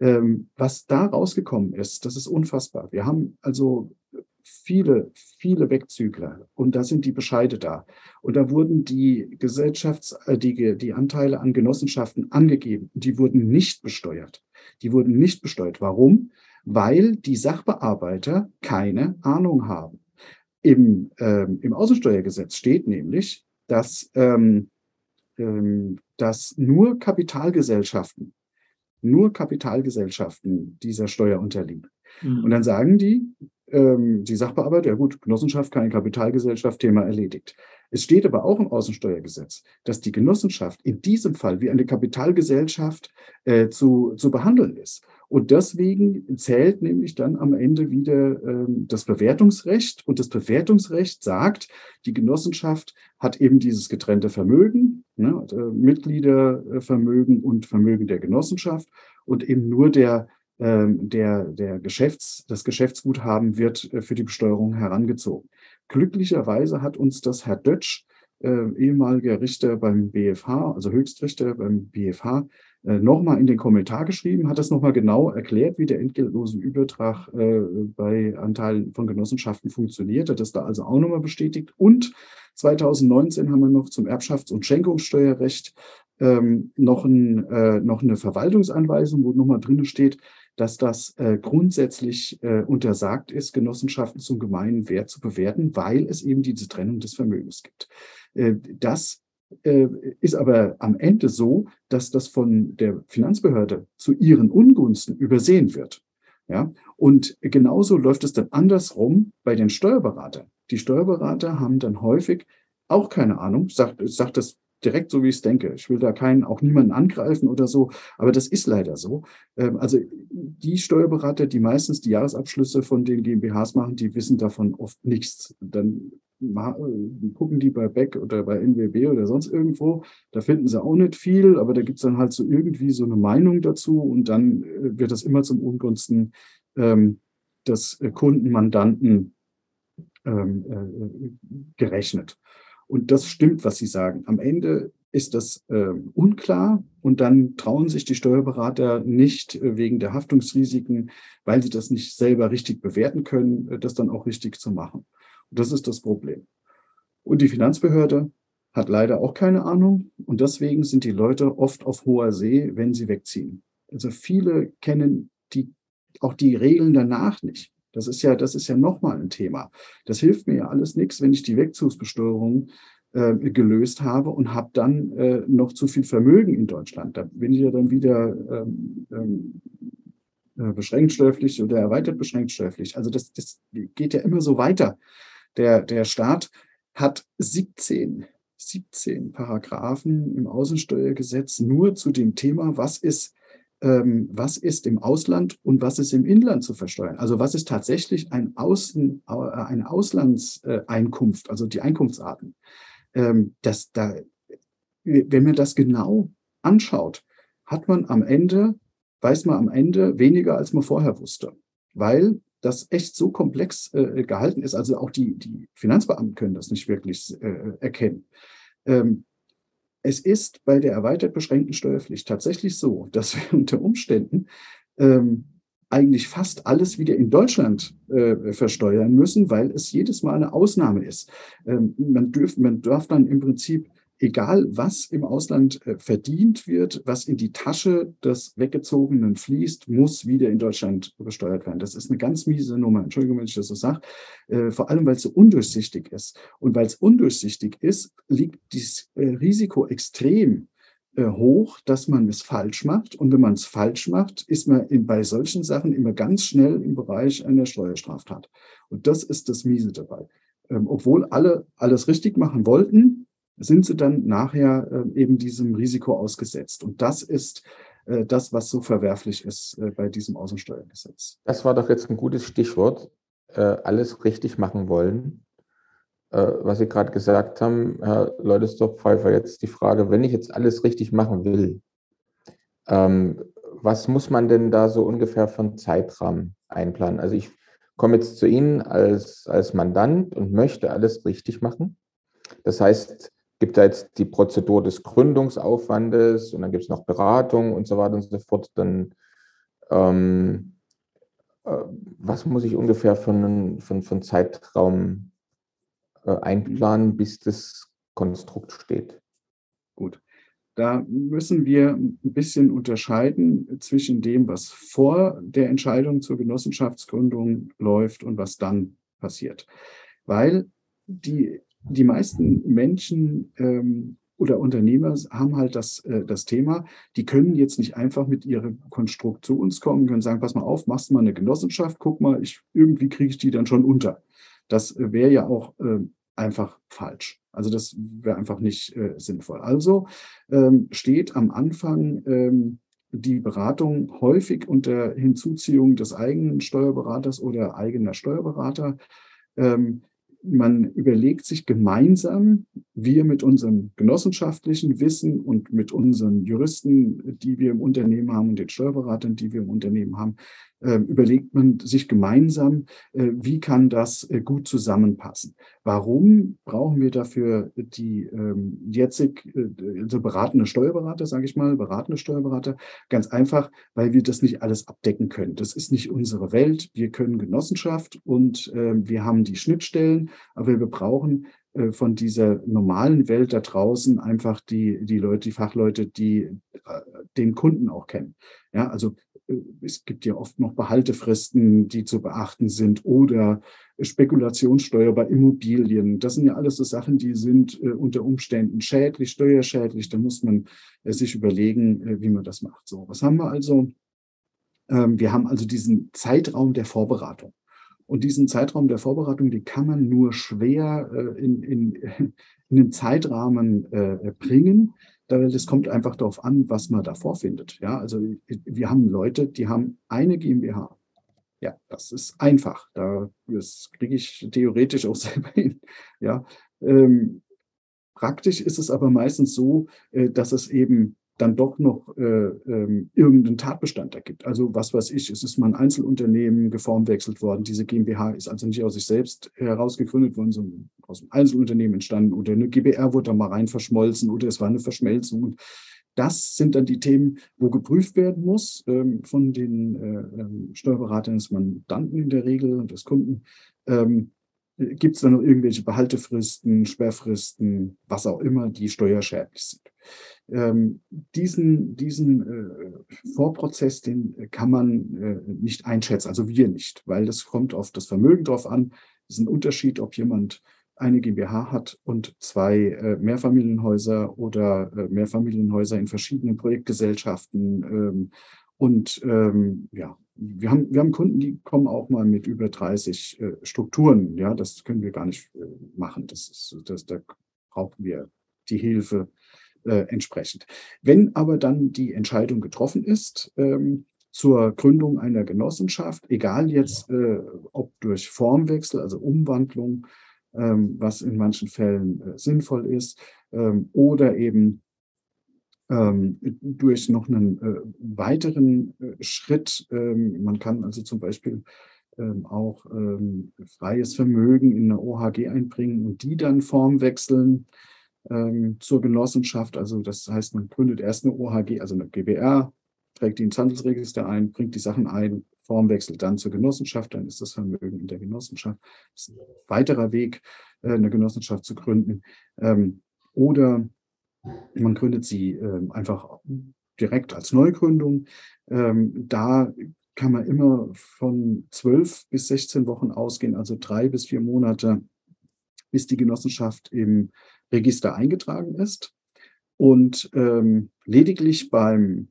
Ähm, was da rausgekommen ist, das ist unfassbar. Wir haben also viele, viele Wegzügler und da sind die Bescheide da. Und da wurden die Gesellschafts-, äh, die, die Anteile an Genossenschaften angegeben. Die wurden nicht besteuert. Die wurden nicht besteuert. Warum? Weil die Sachbearbeiter keine Ahnung haben. Im, ähm, im Außensteuergesetz steht nämlich, dass, ähm, ähm, dass nur Kapitalgesellschaften, nur Kapitalgesellschaften dieser Steuer unterliegen. Mhm. Und dann sagen die, ähm, die Sachbearbeiter, ja gut, Genossenschaft, keine Kapitalgesellschaft, Thema erledigt. Es steht aber auch im Außensteuergesetz, dass die Genossenschaft in diesem Fall wie eine Kapitalgesellschaft äh, zu, zu behandeln ist. Und deswegen zählt nämlich dann am Ende wieder ähm, das Bewertungsrecht. Und das Bewertungsrecht sagt, die Genossenschaft hat eben dieses getrennte Vermögen, ne, äh, Mitgliedervermögen und Vermögen der Genossenschaft. Und eben nur der der, der Geschäfts, das Geschäftsguthaben wird äh, für die Besteuerung herangezogen. Glücklicherweise hat uns das Herr Dötsch, äh, ehemaliger Richter beim BFH, also Höchstrichter beim BFH, äh, nochmal in den Kommentar geschrieben, hat das nochmal genau erklärt, wie der entgeltlose Übertrag äh, bei Anteilen von Genossenschaften funktioniert, hat das da also auch nochmal bestätigt. Und 2019 haben wir noch zum Erbschafts- und Schenkungssteuerrecht ähm, noch, ein, äh, noch eine Verwaltungsanweisung, wo nochmal drin steht, dass das äh, grundsätzlich äh, untersagt ist, Genossenschaften zum gemeinen Wert zu bewerten, weil es eben diese Trennung des Vermögens gibt. Äh, das äh, ist aber am Ende so, dass das von der Finanzbehörde zu ihren Ungunsten übersehen wird. Ja, und genauso läuft es dann andersrum bei den Steuerberatern. Die Steuerberater haben dann häufig auch keine Ahnung, sagt, sagt das direkt so, wie ich es denke. Ich will da keinen, auch niemanden angreifen oder so, aber das ist leider so. Ähm, also die Steuerberater, die meistens die Jahresabschlüsse von den GmbHs machen, die wissen davon oft nichts. Dann äh, gucken die bei Beck oder bei NWB oder sonst irgendwo, da finden sie auch nicht viel, aber da gibt es dann halt so irgendwie so eine Meinung dazu und dann äh, wird das immer zum Ungunsten ähm, des äh, Kunden, Mandanten ähm, äh, gerechnet. Und das stimmt, was Sie sagen. Am Ende ist das äh, unklar und dann trauen sich die Steuerberater nicht äh, wegen der Haftungsrisiken, weil sie das nicht selber richtig bewerten können, äh, das dann auch richtig zu machen. Und das ist das Problem. Und die Finanzbehörde hat leider auch keine Ahnung und deswegen sind die Leute oft auf hoher See, wenn sie wegziehen. Also viele kennen die, auch die Regeln danach nicht. Das ist ja, das ist ja nochmal ein Thema. Das hilft mir ja alles nichts, wenn ich die Wegzugsbesteuerung äh, gelöst habe und habe dann äh, noch zu viel Vermögen in Deutschland. Da bin ich ja dann wieder ähm, ähm, äh, beschränkt steuerpflichtig oder erweitert beschränkt steuerpflichtig. Also das, das geht ja immer so weiter. Der, der Staat hat 17, 17 Paragraphen im Außensteuergesetz nur zu dem Thema, was ist ähm, was ist im Ausland und was ist im Inland zu versteuern. Also was ist tatsächlich ein Außen, äh, eine Auslandseinkunft, also die Einkunftsarten. Ähm, das, da, wenn man das genau anschaut, hat man am Ende, weiß man am Ende weniger, als man vorher wusste. Weil das echt so komplex äh, gehalten ist. Also auch die, die Finanzbeamten können das nicht wirklich äh, erkennen. Ähm, es ist bei der erweitert beschränkten Steuerpflicht tatsächlich so, dass wir unter Umständen ähm, eigentlich fast alles wieder in Deutschland äh, versteuern müssen, weil es jedes Mal eine Ausnahme ist. Ähm, man, dürf, man darf dann im Prinzip egal was im Ausland äh, verdient wird, was in die Tasche des Weggezogenen fließt, muss wieder in Deutschland besteuert werden. Das ist eine ganz miese Nummer. Entschuldigung, wenn ich das so sage. Äh, vor allem, weil es so undurchsichtig ist. Und weil es undurchsichtig ist, liegt dieses äh, Risiko extrem hoch, dass man es falsch macht. Und wenn man es falsch macht, ist man in, bei solchen Sachen immer ganz schnell im Bereich einer Steuerstraftat. Und das ist das Miese dabei. Ähm, obwohl alle alles richtig machen wollten, sind sie dann nachher äh, eben diesem Risiko ausgesetzt. Und das ist äh, das, was so verwerflich ist äh, bei diesem Außensteuergesetz. Das war doch jetzt ein gutes Stichwort. Alles richtig machen wollen. Was Sie gerade gesagt haben, Herr Leutesdorf-Pfeiffer, jetzt die Frage, wenn ich jetzt alles richtig machen will, ähm, was muss man denn da so ungefähr einen Zeitrahmen einplanen? Also ich komme jetzt zu Ihnen als, als Mandant und möchte alles richtig machen. Das heißt, gibt da jetzt die Prozedur des Gründungsaufwandes und dann gibt es noch Beratung und so weiter und so fort. Dann, ähm, äh, was muss ich ungefähr für einen, für, für einen Zeitraum äh, einplanen, bis das Konstrukt steht? Gut. Da müssen wir ein bisschen unterscheiden zwischen dem, was vor der Entscheidung zur Genossenschaftsgründung läuft und was dann passiert. Weil die die meisten Menschen ähm, oder Unternehmer haben halt das, äh, das Thema, die können jetzt nicht einfach mit ihrem Konstrukt zu uns kommen, können sagen, pass mal auf, machst mal eine Genossenschaft, guck mal, ich, irgendwie kriege ich die dann schon unter. Das wäre ja auch äh, einfach falsch. Also das wäre einfach nicht äh, sinnvoll. Also ähm, steht am Anfang ähm, die Beratung häufig unter Hinzuziehung des eigenen Steuerberaters oder eigener Steuerberater. Ähm, man überlegt sich gemeinsam, wir mit unserem genossenschaftlichen Wissen und mit unseren Juristen, die wir im Unternehmen haben und den Steuerberatern, die wir im Unternehmen haben, überlegt man sich gemeinsam, äh, wie kann das äh, gut zusammenpassen. Warum brauchen wir dafür die ähm, jetzig also beratende Steuerberater, sage ich mal, beratende Steuerberater? Ganz einfach, weil wir das nicht alles abdecken können. Das ist nicht unsere Welt. Wir können Genossenschaft und ähm, wir haben die Schnittstellen, aber wir brauchen von dieser normalen Welt da draußen einfach die, die Leute, die Fachleute, die den Kunden auch kennen. Ja, also es gibt ja oft noch Behaltefristen, die zu beachten sind oder Spekulationssteuer bei Immobilien. Das sind ja alles so Sachen, die sind äh, unter Umständen schädlich, steuerschädlich. Da muss man äh, sich überlegen, äh, wie man das macht. So, was haben wir also? Ähm, wir haben also diesen Zeitraum der Vorberatung. Und diesen Zeitraum der Vorbereitung, den kann man nur schwer äh, in, in, in den Zeitrahmen äh, bringen, das kommt einfach darauf an, was man da vorfindet. Ja, also wir haben Leute, die haben eine GmbH. Ja, das ist einfach. Da, das kriege ich theoretisch auch selber hin. Ja, ähm, praktisch ist es aber meistens so, äh, dass es eben dann doch noch äh, ähm, irgendeinen Tatbestand ergibt. Also was weiß ich, es ist mal ein Einzelunternehmen geformwechselt worden. Diese GmbH ist also nicht aus sich selbst herausgegründet worden, sondern aus einem Einzelunternehmen entstanden oder eine GBR wurde da mal rein verschmolzen oder es war eine Verschmelzung. Und das sind dann die Themen, wo geprüft werden muss ähm, von den äh, ähm, Steuerberatern des Mandanten in der Regel und des Kunden. Ähm, Gibt es da noch irgendwelche Behaltefristen, Sperrfristen, was auch immer, die steuerschädlich sind? Ähm, diesen diesen äh, Vorprozess, den kann man äh, nicht einschätzen, also wir nicht, weil das kommt auf das Vermögen drauf an. Es ist ein Unterschied, ob jemand eine GmbH hat und zwei äh, Mehrfamilienhäuser oder äh, Mehrfamilienhäuser in verschiedenen Projektgesellschaften. Ähm, und ähm, ja, wir haben, wir haben Kunden, die kommen auch mal mit über 30 äh, Strukturen. Ja, das können wir gar nicht äh, machen. Das ist, das, da brauchen wir die Hilfe äh, entsprechend. Wenn aber dann die Entscheidung getroffen ist, ähm, zur Gründung einer Genossenschaft, egal jetzt äh, ob durch Formwechsel, also Umwandlung, ähm, was in manchen Fällen äh, sinnvoll ist, ähm, oder eben ähm, durch noch einen äh, weiteren äh, Schritt. Ähm, man kann also zum Beispiel ähm, auch ähm, freies Vermögen in eine OHG einbringen und die dann formwechseln ähm, zur Genossenschaft. Also das heißt, man gründet erst eine OHG, also eine GBR, trägt die ins Handelsregister ein, bringt die Sachen ein, Formwechsel dann zur Genossenschaft, dann ist das Vermögen in der Genossenschaft. Das ist ein weiterer Weg, äh, eine Genossenschaft zu gründen. Ähm, oder man gründet sie ähm, einfach direkt als Neugründung. Ähm, da kann man immer von zwölf bis 16 Wochen ausgehen, also drei bis vier Monate, bis die Genossenschaft im Register eingetragen ist. Und ähm, lediglich beim,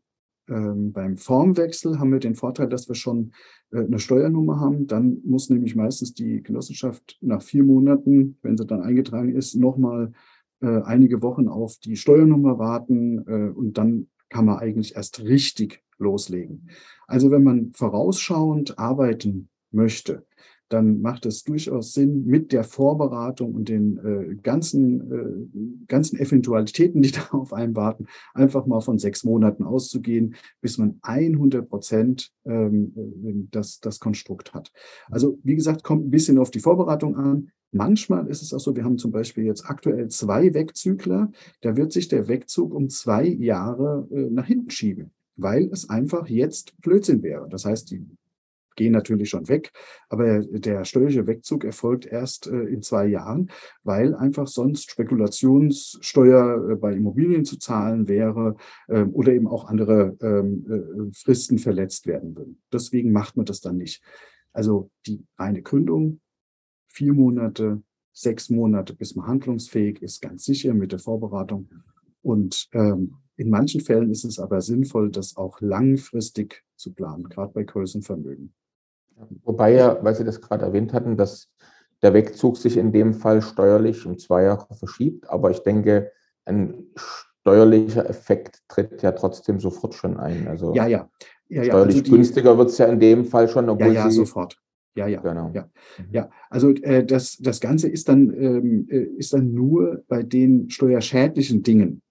ähm, beim Formwechsel haben wir den Vorteil, dass wir schon äh, eine Steuernummer haben. Dann muss nämlich meistens die Genossenschaft nach vier Monaten, wenn sie dann eingetragen ist, nochmal äh, einige Wochen auf die Steuernummer warten äh, und dann kann man eigentlich erst richtig loslegen. Also wenn man vorausschauend arbeiten möchte, dann macht es durchaus Sinn, mit der Vorberatung und den äh, ganzen, äh, ganzen Eventualitäten, die da auf einen warten, einfach mal von sechs Monaten auszugehen, bis man 100 Prozent ähm, äh, das, das Konstrukt hat. Also wie gesagt, kommt ein bisschen auf die Vorbereitung an. Manchmal ist es auch so, wir haben zum Beispiel jetzt aktuell zwei Wegzügler, da wird sich der Wegzug um zwei Jahre äh, nach hinten schieben, weil es einfach jetzt Blödsinn wäre. Das heißt, die gehen natürlich schon weg, aber der steuerliche Wegzug erfolgt erst äh, in zwei Jahren, weil einfach sonst Spekulationssteuer äh, bei Immobilien zu zahlen wäre äh, oder eben auch andere ähm, äh, Fristen verletzt werden würden. Deswegen macht man das dann nicht. Also die reine Gründung, vier Monate, sechs Monate, bis man handlungsfähig ist, ganz sicher mit der Vorbereitung. Und ähm, in manchen Fällen ist es aber sinnvoll, das auch langfristig zu planen, gerade bei größeren Vermögen. Wobei ja, weil Sie das gerade erwähnt hatten, dass der Wegzug sich in dem Fall steuerlich um zwei Jahre verschiebt. Aber ich denke, ein steuerlicher Effekt tritt ja trotzdem sofort schon ein. Also ja, ja. ja, ja. steuerlich also die, günstiger wird es ja in dem Fall schon, obwohl ja, ja, Sie sofort. Ja, ja, genau. ja, mhm. ja. Also äh, das, das Ganze ist dann, ähm, äh, ist dann nur bei den steuerschädlichen Dingen.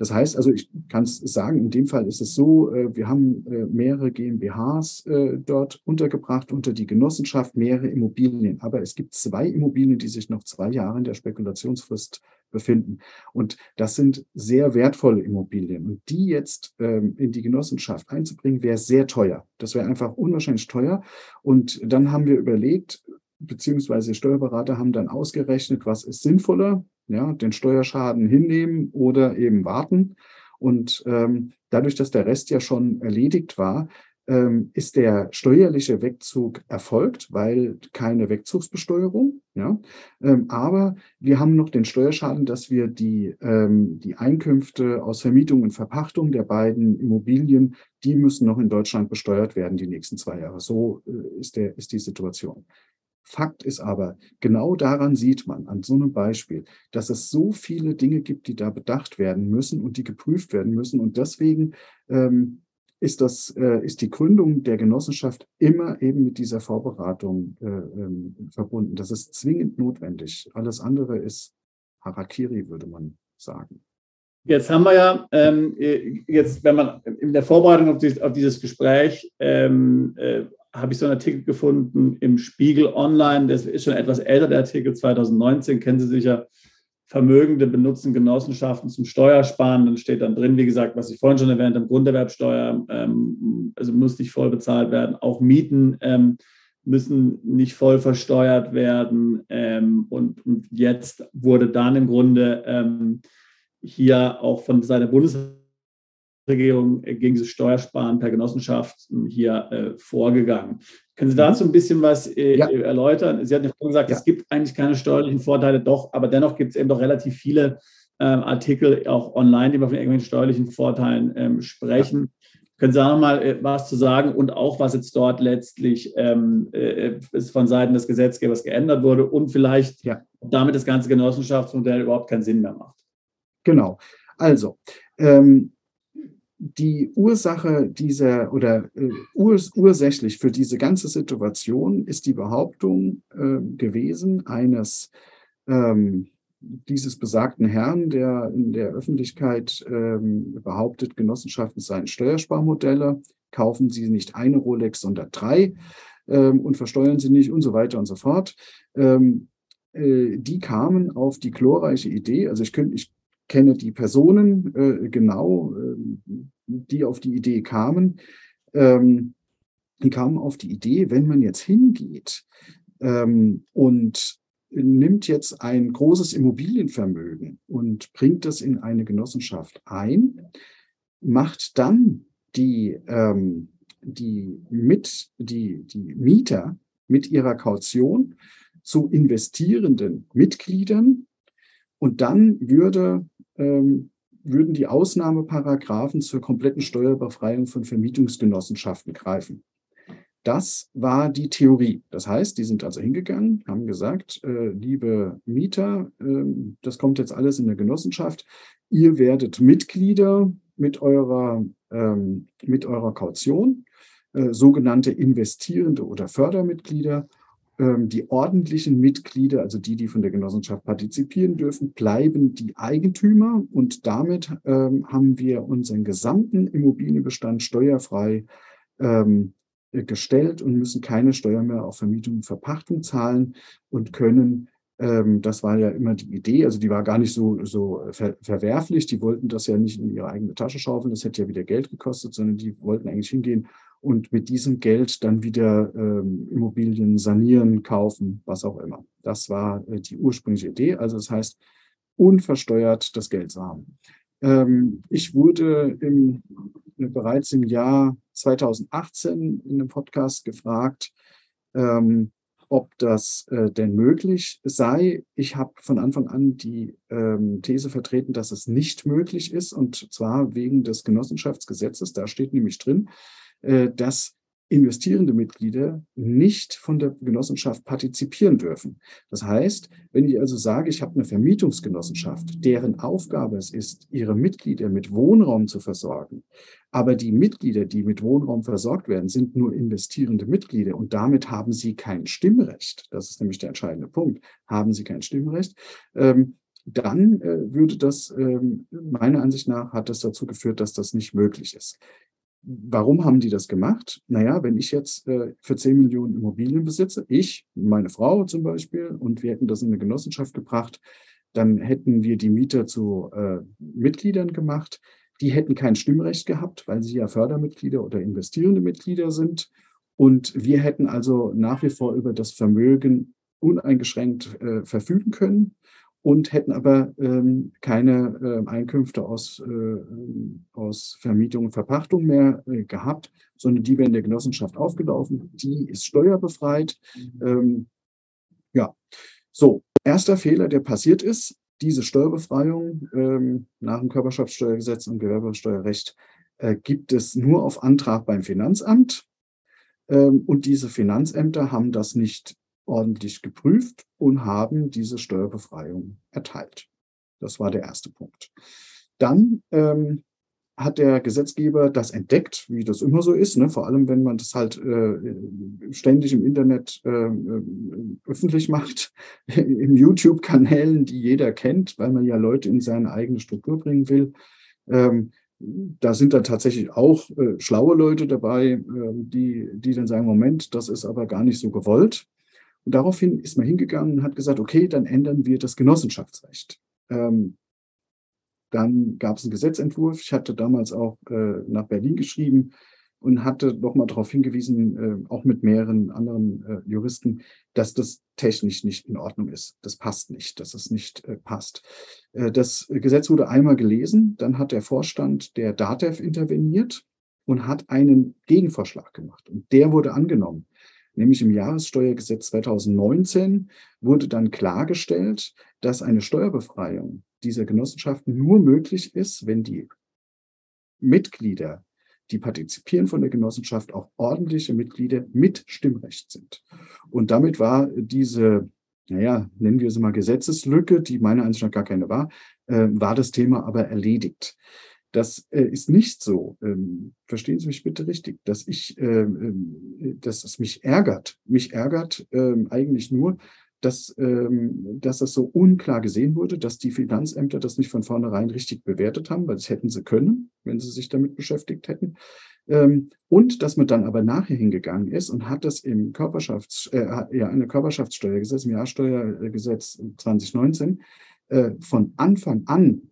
Das heißt also, ich kann es sagen, in dem Fall ist es so, äh, wir haben äh, mehrere GmbHs äh, dort untergebracht unter die Genossenschaft, mehrere Immobilien. Aber es gibt zwei Immobilien, die sich noch zwei Jahre in der Spekulationsfrist befinden. Und das sind sehr wertvolle Immobilien. Und die jetzt ähm, in die Genossenschaft einzubringen, wäre sehr teuer. Das wäre einfach unwahrscheinlich teuer. Und dann haben wir überlegt, beziehungsweise Steuerberater haben dann ausgerechnet, was ist sinnvoller ja, den Steuerschaden hinnehmen oder eben warten. Und ähm, dadurch, dass der Rest ja schon erledigt war, ähm, ist der steuerliche Wegzug erfolgt, weil keine Wegzugsbesteuerung. Ja? Ähm, aber wir haben noch den Steuerschaden, dass wir die, ähm, die Einkünfte aus Vermietung und Verpachtung der beiden Immobilien, die müssen noch in Deutschland besteuert werden die nächsten zwei Jahre. So äh, ist, der, ist die Situation. Fakt ist aber, genau daran sieht man, an so einem Beispiel, dass es so viele Dinge gibt, die da bedacht werden müssen und die geprüft werden müssen. Und deswegen ähm, ist, das, äh, ist die Gründung der Genossenschaft immer eben mit dieser Vorberatung äh, ähm, verbunden. Das ist zwingend notwendig. Alles andere ist Harakiri, würde man sagen. Jetzt haben wir ja, ähm, jetzt, wenn man in der Vorbereitung auf, dieses, auf dieses Gespräch ähm, äh, habe ich so einen Artikel gefunden im Spiegel Online, das ist schon etwas älter, der Artikel 2019, kennen Sie sicher. Vermögende benutzen Genossenschaften zum Steuersparen. Dann steht dann drin, wie gesagt, was ich vorhin schon erwähnt habe, Grunderwerbsteuer, ähm, also muss nicht voll bezahlt werden. Auch Mieten ähm, müssen nicht voll versteuert werden. Ähm, und, und, jetzt wurde dann im Grunde ähm, hier auch von Seiten der Bundesregierung Regierung gegen dieses Steuersparen per Genossenschaft hier äh, vorgegangen. Können Sie dazu ein bisschen was äh, ja. erläutern? Sie hatten ja vorhin gesagt, ja. es gibt eigentlich keine steuerlichen Vorteile, doch, aber dennoch gibt es eben doch relativ viele ähm, Artikel auch online, die von irgendwelchen steuerlichen Vorteilen ähm, sprechen. Ja. Können Sie da nochmal äh, was zu sagen und auch, was jetzt dort letztlich ähm, äh, von Seiten des Gesetzgebers geändert wurde und vielleicht ja. damit das ganze Genossenschaftsmodell überhaupt keinen Sinn mehr macht? Genau. Also, ähm, die Ursache dieser oder äh, urs ursächlich für diese ganze Situation ist die Behauptung äh, gewesen eines ähm, dieses besagten Herrn, der in der Öffentlichkeit ähm, behauptet, Genossenschaften seien Steuersparmodelle, kaufen Sie nicht eine Rolex, sondern drei. ähm, und versteuern sie nicht und so weiter und so fort. Ähm, äh, die kamen auf die glorreiche Idee, also ich, könnte, ich kenne die Personen äh, genau, äh, die auf die Idee kamen, ähm, die kamen auf die Idee, wenn man jetzt hingeht ähm, und nimmt jetzt ein großes Immobilienvermögen und bringt das in eine Genossenschaft ein, macht dann die, ähm, die, mit, die, die Mieter mit ihrer Kaution zu investierenden Mitgliedern und dann würde, ähm, würden die Ausnahmeparagraphen zur kompletten Steuerbefreiung von Vermietungsgenossenschaften greifen. Das war die Theorie. Das heißt, die sind also hingegangen, haben gesagt, äh, liebe Mieter, äh, das kommt jetzt alles in der Genossenschaft. Ihr werdet Mitglieder mit eurer, ähm, mit eurer Kaution, äh, sogenannte investierende oder Fördermitglieder. Ähm, die ordentlichen Mitglieder, also die, die von der Genossenschaft partizipieren dürfen, bleiben die Eigentümer. Und damit ähm, haben wir unseren gesamten Immobilienbestand steuerfrei ähm, gestellt und müssen keine Steuer mehr auf Vermietung und Verpachtung zahlen und können, ähm, das war ja immer die Idee, also die war gar nicht so, so ver verwerflich, die wollten das ja nicht in ihre eigene Tasche schaufeln, das hätte ja wieder Geld gekostet, sondern die wollten eigentlich hingehen und mit diesem Geld dann wieder ähm, Immobilien sanieren, kaufen, was auch immer. Das war äh, die ursprüngliche Idee, also das heißt, unversteuert das Geld zu haben. Ähm, ich wurde im, bereits im Jahr 2018 in einem Podcast gefragt, ähm, ob das äh, denn möglich sei. Ich habe von Anfang an die ähm, These vertreten, dass es nicht möglich ist, und zwar wegen des Genossenschaftsgesetzes. Da steht nämlich drin, äh, dass investierende Mitglieder nicht von der Genossenschaft partizipieren dürfen. Das heißt, wenn ich also sage, ich habe eine Vermietungsgenossenschaft, deren Aufgabe es ist, ihre Mitglieder mit Wohnraum zu versorgen, aber die Mitglieder, die mit Wohnraum versorgt werden, sind nur investierende Mitglieder und damit haben sie kein Stimmrecht. Das ist nämlich der entscheidende Punkt. Haben sie kein Stimmrecht? Ähm, dann äh, würde das, ähm, meiner Ansicht nach, hat das dazu geführt, dass das nicht möglich ist. Warum haben die das gemacht? Naja, wenn ich jetzt äh, für 10 Millionen Immobilien besitze, ich, meine Frau zum Beispiel, und wir hätten das in eine Genossenschaft gebracht, dann hätten wir die Mieter zu äh, Mitgliedern gemacht. Die hätten kein Stimmrecht gehabt, weil sie ja Fördermitglieder oder investierende Mitglieder sind. Und wir hätten also nach wie vor über das Vermögen uneingeschränkt äh, verfügen können und hätten aber ähm, keine äh, Einkünfte aus, äh, aus Vermietung und Verpachtung mehr äh, gehabt, sondern die wären der Genossenschaft aufgelaufen. Die ist steuerbefreit. Ähm, ja, so, erster Fehler, der passiert ist, diese Steuerbefreiung ähm, nach dem Körperschaftssteuergesetz und Gewerbesteuerrecht äh, gibt es nur auf Antrag beim Finanzamt. Ähm, und diese Finanzämter haben das nicht ordentlich geprüft und haben diese Steuerbefreiung erteilt. Das war der erste Punkt. Dann ähm, hat der Gesetzgeber das entdeckt, wie das immer so ist, ne? vor allem wenn man das halt äh, ständig im Internet äh, äh öffentlich macht, in YouTube-Kanälen, die jeder kennt, weil man ja Leute in seine eigene Struktur bringen will. Ähm, da sind dann tatsächlich auch äh, schlaue Leute dabei, äh, die, die dann sagen, Moment, das ist aber gar nicht so gewollt. Und daraufhin ist man hingegangen und hat gesagt, okay, dann ändern wir das Genossenschaftsrecht. Ähm, dann gab es einen Gesetzentwurf. Ich hatte damals auch äh, nach Berlin geschrieben und hatte nochmal darauf hingewiesen, äh, auch mit mehreren anderen äh, Juristen, dass das technisch nicht in Ordnung ist. Das passt nicht, dass es nicht äh, passt. Äh, das Gesetz wurde einmal gelesen, dann hat der Vorstand der DATEV interveniert und hat einen Gegenvorschlag gemacht. Und der wurde angenommen nämlich im Jahressteuergesetz 2019 wurde dann klargestellt, dass eine Steuerbefreiung dieser Genossenschaften nur möglich ist, wenn die Mitglieder, die partizipieren von der Genossenschaft, auch ordentliche Mitglieder mit Stimmrecht sind. Und damit war diese, naja, nennen wir sie mal Gesetzeslücke, die meiner Ansicht nach gar keine war, äh, war das Thema aber erledigt. Das äh, ist nicht so, ähm, verstehen Sie mich bitte richtig, dass ich, ähm, äh, dass es mich ärgert. Mich ärgert ähm, eigentlich nur, dass, ähm, dass das so unklar gesehen wurde, dass die Finanzämter das nicht von vornherein richtig bewertet haben, weil das hätten sie können, wenn sie sich damit beschäftigt hätten. Ähm, und dass man dann aber nachher hingegangen ist und hat das im Körperschafts, äh, ja, eine Körperschaftssteuergesetz, im Jahrsteuergesetz 2019 äh, von Anfang an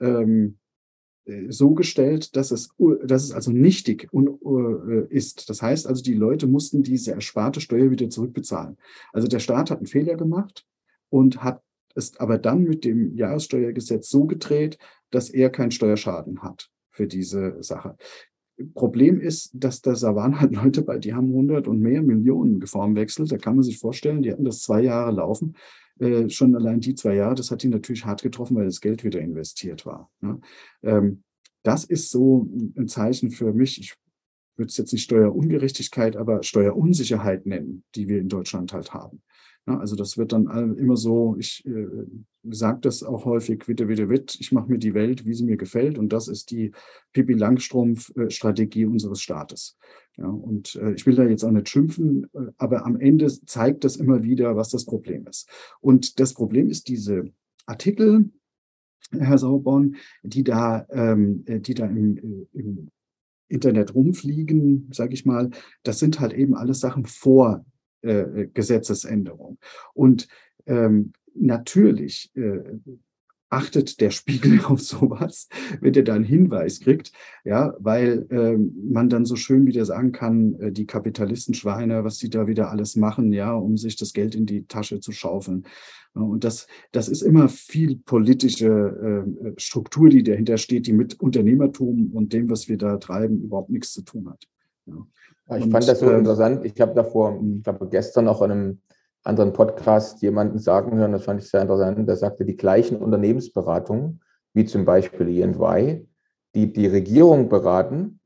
ähm, äh, so gestellt, dass es, dass es also nichtig äh, ist. Das heißt also, die Leute mussten diese ersparte Steuer wieder zurückbezahlen. Also der Staat hat einen Fehler gemacht und hat es aber dann mit dem Jahressteuergesetz so gedreht, dass er keinen Steuerschaden hat für diese Sache. Problem ist, dass da, waren halt Leute bei, die haben 100 und mehr Millionen geformwechselt. Da kann man sich vorstellen, die hatten das zwei Jahre laufen. Äh, schon allein die zwei Jahre, das hat ihn natürlich hart getroffen, weil das Geld wieder investiert war. Ne? Ähm, das ist so ein Zeichen für mich. Ich würde es jetzt nicht Steuerungerechtigkeit, aber Steuerunsicherheit nennen, die wir in Deutschland halt haben. Ja, also das wird dann immer so, ich äh, sage das auch häufig, witte, witte, witt, ich mache mir die Welt, wie sie mir gefällt und das ist die Pippi Langstrumpf-Strategie unseres Staates. Ja, und äh, ich will da jetzt auch nicht schimpfen, äh, aber am Ende zeigt das immer wieder, was das Problem ist. Und das Problem ist diese Artikel, Herr Sauborn, die da, ähm, die da im, äh, im Internet rumfliegen, sage ich mal, das sind halt eben alles Sachen vor äh, Gesetzesänderung. Und ähm, natürlich äh, achtet der Spiegel auf sowas, wenn er da einen Hinweis kriegt, ja, weil ähm, man dann so schön wieder sagen kann, äh, die Kapitalistenschweine, was sie da wieder alles machen, ja, um sich das Geld in die Tasche zu schaufeln. Und das, das ist immer viel politische äh, Struktur, die dahinter steht, die mit Unternehmertum und dem, was wir da treiben, überhaupt nichts zu tun hat. Ja. Ja, ich und, fand das so äh, interessant. Ich habe davor, ich glaube gestern noch in einem anderen Podcast jemanden sagen hören, das fand ich sehr interessant, der sagte, die gleichen Unternehmensberatungen, wie zum Beispiel EY, die die Regierung beraten,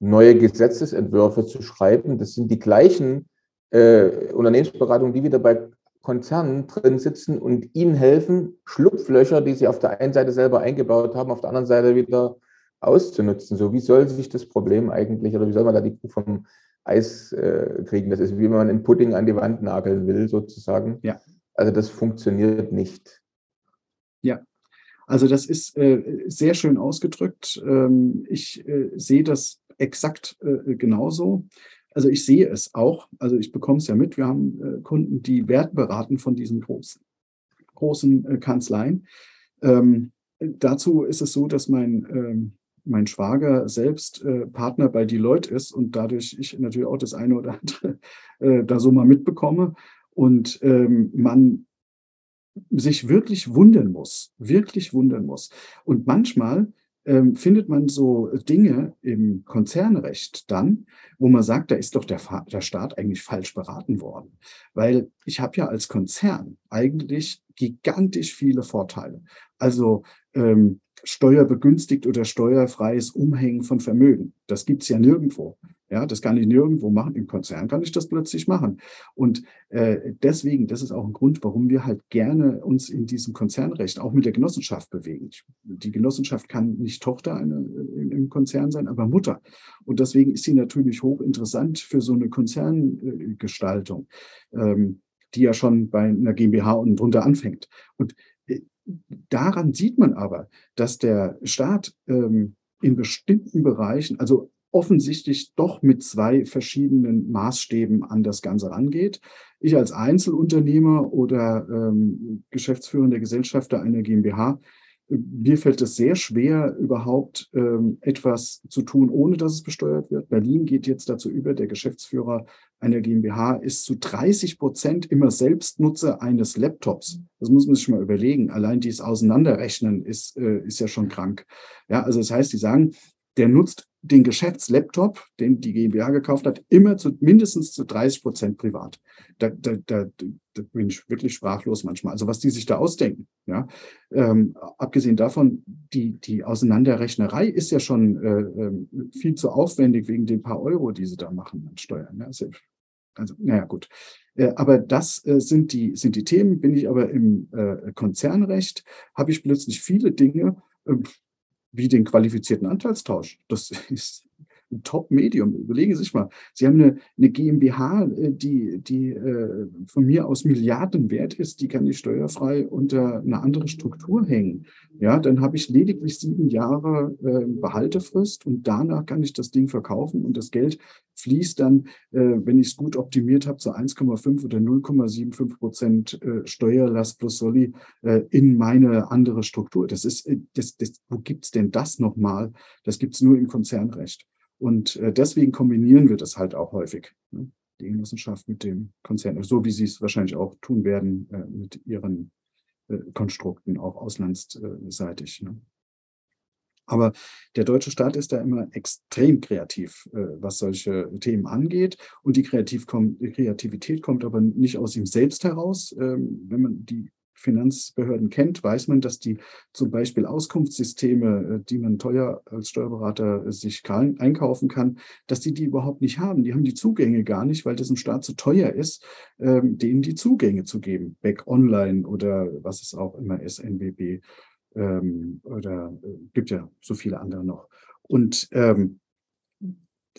neue Gesetzesentwürfe zu schreiben, das sind die gleichen äh, Unternehmensberatungen, die wieder bei Konzernen drin sitzen und ihnen helfen, Schlupflöcher, die sie auf der einen Seite selber eingebaut haben, auf der anderen Seite wieder auszunutzen. So, wie soll sich das Problem eigentlich, oder wie soll man da die Kuh vom Eis äh, kriegen? Das ist wie wenn man einen Pudding an die Wand nageln will, sozusagen. Ja. Also das funktioniert nicht. Ja, also das ist äh, sehr schön ausgedrückt. Ähm, ich äh, sehe das exakt äh, genauso. Also ich sehe es auch. Also ich bekomme es ja mit. Wir haben äh, Kunden, die Wert beraten von diesen großen, großen äh, Kanzleien. Ähm, dazu ist es so, dass mein ähm, mein Schwager selbst äh, Partner bei Deloitte ist und dadurch ich natürlich auch das eine oder andere äh, da so mal mitbekomme und ähm, man sich wirklich wundern muss, wirklich wundern muss. Und manchmal ähm, findet man so Dinge im Konzernrecht dann, wo man sagt, da ist doch der, der Staat eigentlich falsch beraten worden. Weil ich habe ja als Konzern eigentlich gigantisch viele Vorteile. Also ähm, steuerbegünstigt oder steuerfreies Umhängen von Vermögen. Das gibt es ja nirgendwo. Ja, das kann ich nirgendwo machen. Im Konzern kann ich das plötzlich machen. Und äh, deswegen, das ist auch ein Grund, warum wir halt gerne uns in diesem Konzernrecht auch mit der Genossenschaft bewegen. Die Genossenschaft kann nicht Tochter eine, im Konzern sein, aber Mutter. Und deswegen ist sie natürlich hochinteressant für so eine Konzerngestaltung, ähm, die ja schon bei einer GmbH und drunter anfängt. Und daran sieht man aber, dass der Staat ähm, in bestimmten Bereichen, also offensichtlich doch mit zwei verschiedenen Maßstäben an das Ganze rangeht. Ich als Einzelunternehmer oder ähm, geschäftsführender Gesellschafter einer GmbH mir fällt es sehr schwer, überhaupt ähm, etwas zu tun, ohne dass es besteuert wird. Berlin geht jetzt dazu über, der Geschäftsführer einer GmbH ist zu 30 Prozent immer Selbstnutzer eines Laptops. Das muss man sich mal überlegen. Allein dieses Auseinanderrechnen ist, äh, ist ja schon krank. Ja, also das heißt, die sagen, der nutzt den Geschäftslaptop, den die GmbH gekauft hat, immer zu mindestens zu 30 Prozent privat. Da, da, da, bin ich wirklich sprachlos manchmal. Also was die sich da ausdenken. Ja, ähm, abgesehen davon, die die Auseinanderrechnerei ist ja schon äh, ähm, viel zu aufwendig wegen den paar Euro, die sie da machen an Steuern. Ja, also, also naja gut. Äh, aber das äh, sind die sind die Themen. Bin ich aber im äh, Konzernrecht, habe ich plötzlich viele Dinge. Ähm, wie den qualifizierten Anteilstausch. Das ist ein Top-Medium. Überlegen Sie sich mal, Sie haben eine, eine GmbH, äh, die, die äh, von mir aus Milliarden wert ist, die kann ich steuerfrei unter eine andere Struktur hängen. Ja, dann habe ich lediglich sieben Jahre äh, Behaltefrist und danach kann ich das Ding verkaufen und das Geld fließt dann, äh, wenn ich es gut optimiert habe, zu 1,5 oder 0,75 Prozent äh, Steuerlast plus Soli äh, in meine andere Struktur. Das ist, äh, das, das, wo gibt's denn das nochmal? Das gibt's nur im Konzernrecht. Und äh, deswegen kombinieren wir das halt auch häufig. Ne? Die Genossenschaft mit dem Konzern, so wie sie es wahrscheinlich auch tun werden äh, mit ihren äh, Konstrukten, auch auslandsseitig. Ne? Aber der deutsche Staat ist da immer extrem kreativ, äh, was solche Themen angeht. Und die, Kreativ die Kreativität kommt aber nicht aus ihm selbst heraus. Ähm, wenn man die Finanzbehörden kennt, weiß man, dass die zum Beispiel Auskunftssysteme, äh, die man teuer als Steuerberater äh, sich einkaufen kann, dass die die überhaupt nicht haben. Die haben die Zugänge gar nicht, weil das im Staat zu teuer ist, ähm, denen die Zugänge zu geben. Back Online oder was es auch immer ist, NBB ähm, oder äh, gibt ja so viele andere noch. Und ähm,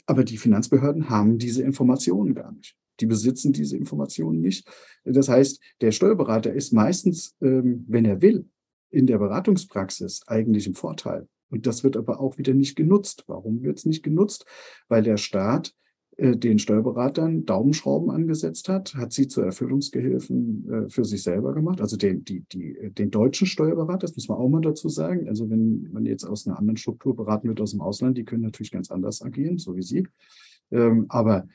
aber die Finanzbehörden haben diese Informationen gar nicht. Die besitzen diese Informationen nicht. Das heißt, der Steuerberater ist meistens, ähm, wenn er will, in der Beratungspraxis eigentlich im Vorteil. Und das wird aber auch wieder nicht genutzt. Warum wird es nicht genutzt? Weil der Staat äh, den Steuerberatern Daumenschrauben angesetzt hat, hat sie zu Erfüllungsgehilfen äh, für sich selber gemacht. Also den, die, die, den deutschen Steuerberater, das muss man auch mal dazu sagen. Also wenn man jetzt aus einer anderen Struktur beraten wird aus dem Ausland, die können natürlich ganz anders agieren, so wie Sie. Ähm, aber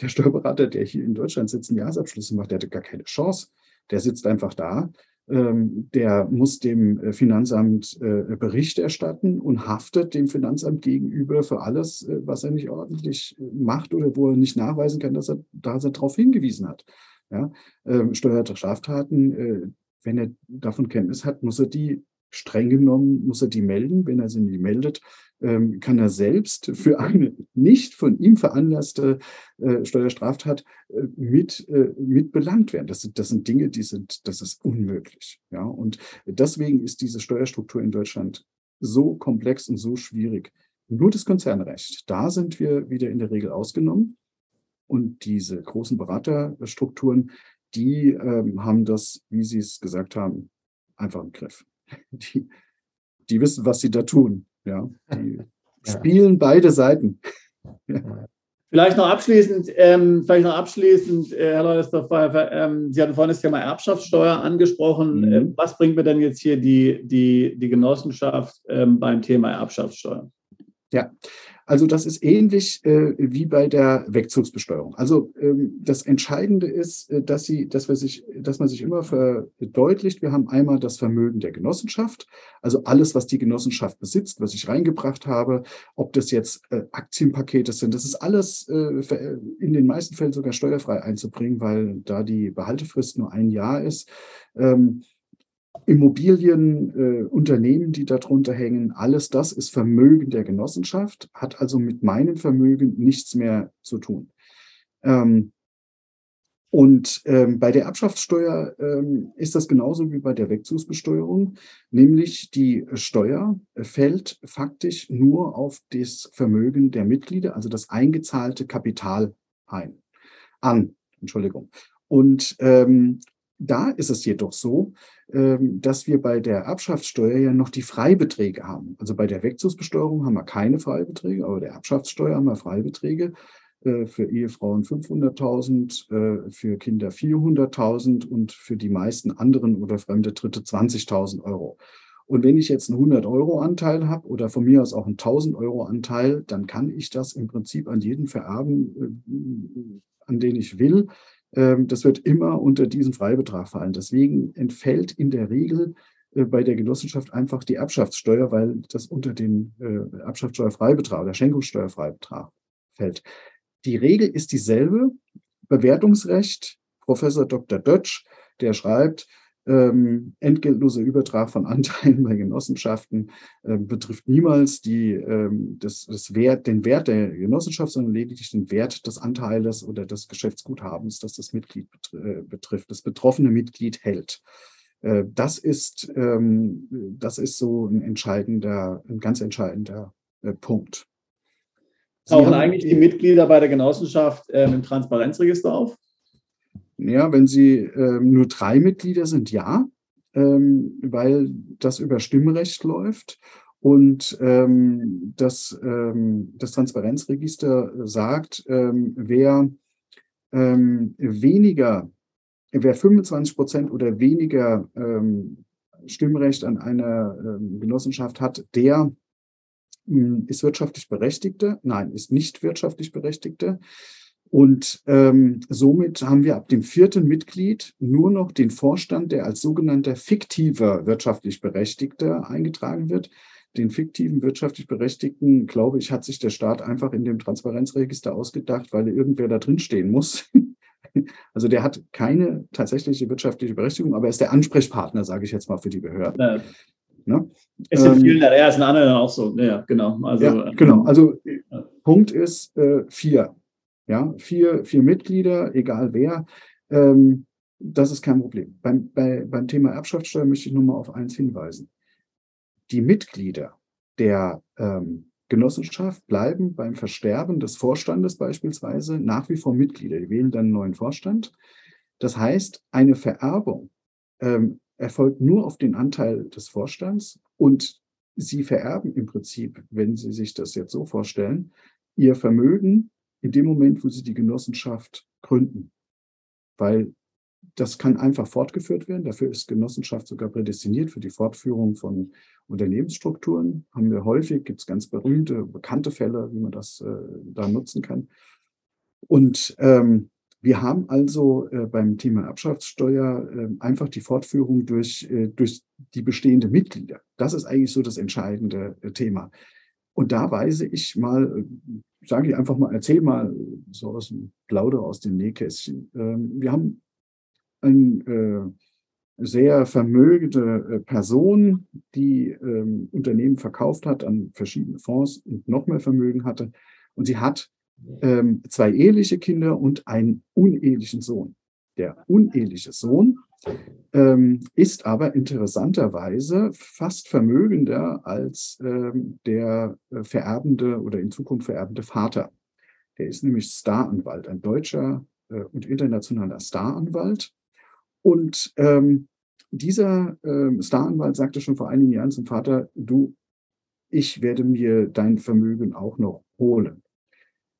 der Steuerberater, der hier in Deutschland sitzt, einen Jahresabschlüsse macht, der hatte gar keine Chance. Der sitzt einfach da ähm, der muss dem äh, Finanzamt äh, Bericht erstatten und haftet dem Finanzamt gegenüber für alles, äh, was er nicht ordentlich macht oder wo er nicht nachweisen kann, dass er, dass er darauf hingewiesen hat. Ja, ähm, Steuerstraftaten, wenn er davon Kenntnis hat, muss er die streng genommen, muss er die melden. Wenn er sie nicht meldet, ähm, kann er selbst für eine nicht von ihm veranlasste äh, Steuerstraftat äh, mit, äh, mit belangt werden. Das sind, das sind Dinge, die sind, das ist unmöglich. Ja, und deswegen ist diese Steuerstruktur in Deutschland so komplex und so schwierig. Nur das Konzernrecht, da sind wir wieder in der Regel ausgenommen. Und diese großen Beraterstrukturen, die ähm, haben das, wie Sie es gesagt haben, einfach im Griff. Die, die wissen, was sie da tun. Ja, die spielen beide Seiten. Vielleicht noch abschließend, ähm, vielleicht noch abschließend, äh, Herr Leudesdorf, ähm, Sie hatten vorhin das Thema Erbschaftssteuer angesprochen. Mhm. Ähm, was bringt mir denn jetzt hier die, die, die Genossenschaft ähm, beim Thema Erbschaftssteuer? Ja, also das ist ähnlich äh, wie bei der Wegzugsbesteuerung. Also ähm, das Entscheidende ist, äh, dass, sie, dass, wir sich, dass man sich immer verdeutlicht, wir haben einmal das Vermögen der Genossenschaft, also alles, was die Genossenschaft besitzt, was ich reingebracht habe, ob das jetzt äh, Aktienpakete sind, das ist alles äh, in den meisten Fällen sogar steuerfrei einzubringen, weil da die Behaltefrist nur ein Jahr ist. Ähm, Immobilien, äh, Unternehmen, die darunter hängen, alles das ist Vermögen der Genossenschaft, hat also mit meinem Vermögen nichts mehr zu tun. Ähm, und ähm, bei der Erbschaftssteuer ähm, ist das genauso wie bei der Wegzugsbesteuerung, nämlich die Steuer fällt faktisch nur auf das Vermögen der Mitglieder, also das eingezahlte Kapital ein, an. Entschuldigung. Und ähm, da ist es jedoch so, ähm, dass wir bei der Erbschaftssteuer ja noch die Freibeträge haben. Also bei der Wegzugsbesteuerung haben wir keine Freibeträge, aber der Erbschaftssteuer haben wir Freibeträge äh, für Ehefrauen 500.000, äh, für Kinder 400.000 und für die meisten anderen oder fremde Dritte 20.000 Euro. Und wenn ich jetzt einen 100-Euro-Anteil habe oder von mir aus auch einen 1000-Euro-Anteil, dann kann ich das im Prinzip an jeden vererben, äh, an den ich will. Ähm, das wird immer unter diesen Freibetrag fallen. Deswegen entfällt in der Regel äh, bei der Genossenschaft einfach die Erbschaftssteuer, weil das unter den äh, Erbschaftssteuerfreibetrag oder Schenkungssteuerfreibetrag fällt. Die Regel ist dieselbe. Bewertungsrecht, Professor Dr. Dötsch, der schreibt, ähm, entgeltloser Übertrag von Anteilen bei Genossenschaften äh, betrifft niemals die, ähm, das, das Wert, den Wert der Genossenschaft, sondern lediglich den Wert des Anteiles oder des Geschäftsguthabens, das das Mitglied äh, betrifft, das betroffene Mitglied hält. Äh, das ist, ähm, das ist so ein entscheidender, ein ganz entscheidender äh, Punkt. Tauchen eigentlich die Mitglieder bei der Genossenschaft ähm, im Transparenzregister auf? Ja, wenn sie ähm, nur drei Mitglieder sind, ja, ähm, weil das über Stimmrecht läuft. Und ähm, das, ähm, das Transparenzregister sagt, ähm, wer ähm, weniger, wer 25 Prozent oder weniger Stimmrecht an einer Genossenschaft hat, der hm, ist wirtschaftlich Berechtigter, nein, ist nicht wirtschaftlich Berechtigter. Und ähm, somit haben wir ab dem vierten Mitglied nur noch den Vorstand, der als sogenannter fiktiver wirtschaftlich Berechtigter eingetragen wird. Den fiktiven wirtschaftlich Berechtigten, glaube ich, hat sich der Staat einfach in dem Transparenzregister ausgedacht, weil irgendwer da drin stehen muss. Also der hat keine tatsächliche wirtschaftliche Berechtigung, aber er ist der Ansprechpartner, sage ich jetzt mal, für die Behörden. Ja. Ne? Ist in vielen ähm, ja, ist in anderen auch so. Ja, genau. Also, ja, genau. Also ja. Punkt ist äh, vier. Ja, vier, vier Mitglieder, egal wer. Ähm, das ist kein Problem. Beim, bei, beim Thema Erbschaftssteuer möchte ich nur mal auf eins hinweisen. Die Mitglieder der ähm, Genossenschaft bleiben beim Versterben des Vorstandes beispielsweise nach wie vor Mitglieder. Die wählen dann einen neuen Vorstand. Das heißt, eine Vererbung ähm, erfolgt nur auf den Anteil des Vorstands und Sie vererben im Prinzip, wenn Sie sich das jetzt so vorstellen, Ihr Vermögen in dem Moment, wo Sie die Genossenschaft gründen. Weil das kann einfach fortgeführt werden. Dafür ist Genossenschaft sogar prädestiniert für die Fortführung von Unternehmensstrukturen. Haben wir häufig, gibt es ganz berühmte, bekannte Fälle, wie man das äh, da nutzen kann. Und ähm, wir haben also äh, beim Thema Erbschaftssteuer äh, einfach die Fortführung durch, äh, durch die bestehenden Mitglieder. Das ist eigentlich so das entscheidende äh, Thema. Und da weise ich mal, äh, sage ich einfach mal, erzähl mal so aus dem Plauder aus dem Nähkästchen. Ähm, wir haben eine äh, sehr vermögende Person, die ähm, Unternehmen verkauft hat an verschiedene Fonds und noch mehr Vermögen hatte. Und sie hat ähm, zwei eheliche Kinder und einen unehelichen Sohn. Der uneheliche Sohn ähm, ist aber interessanterweise fast vermögender als ähm, der äh, vererbende oder in Zukunft vererbende Vater. Der ist nämlich Staranwalt, ein deutscher äh, und internationaler Staranwalt. Und ähm, dieser äh, Staranwalt sagte schon vor einigen Jahren zum Vater, du, ich werde mir dein Vermögen auch noch holen.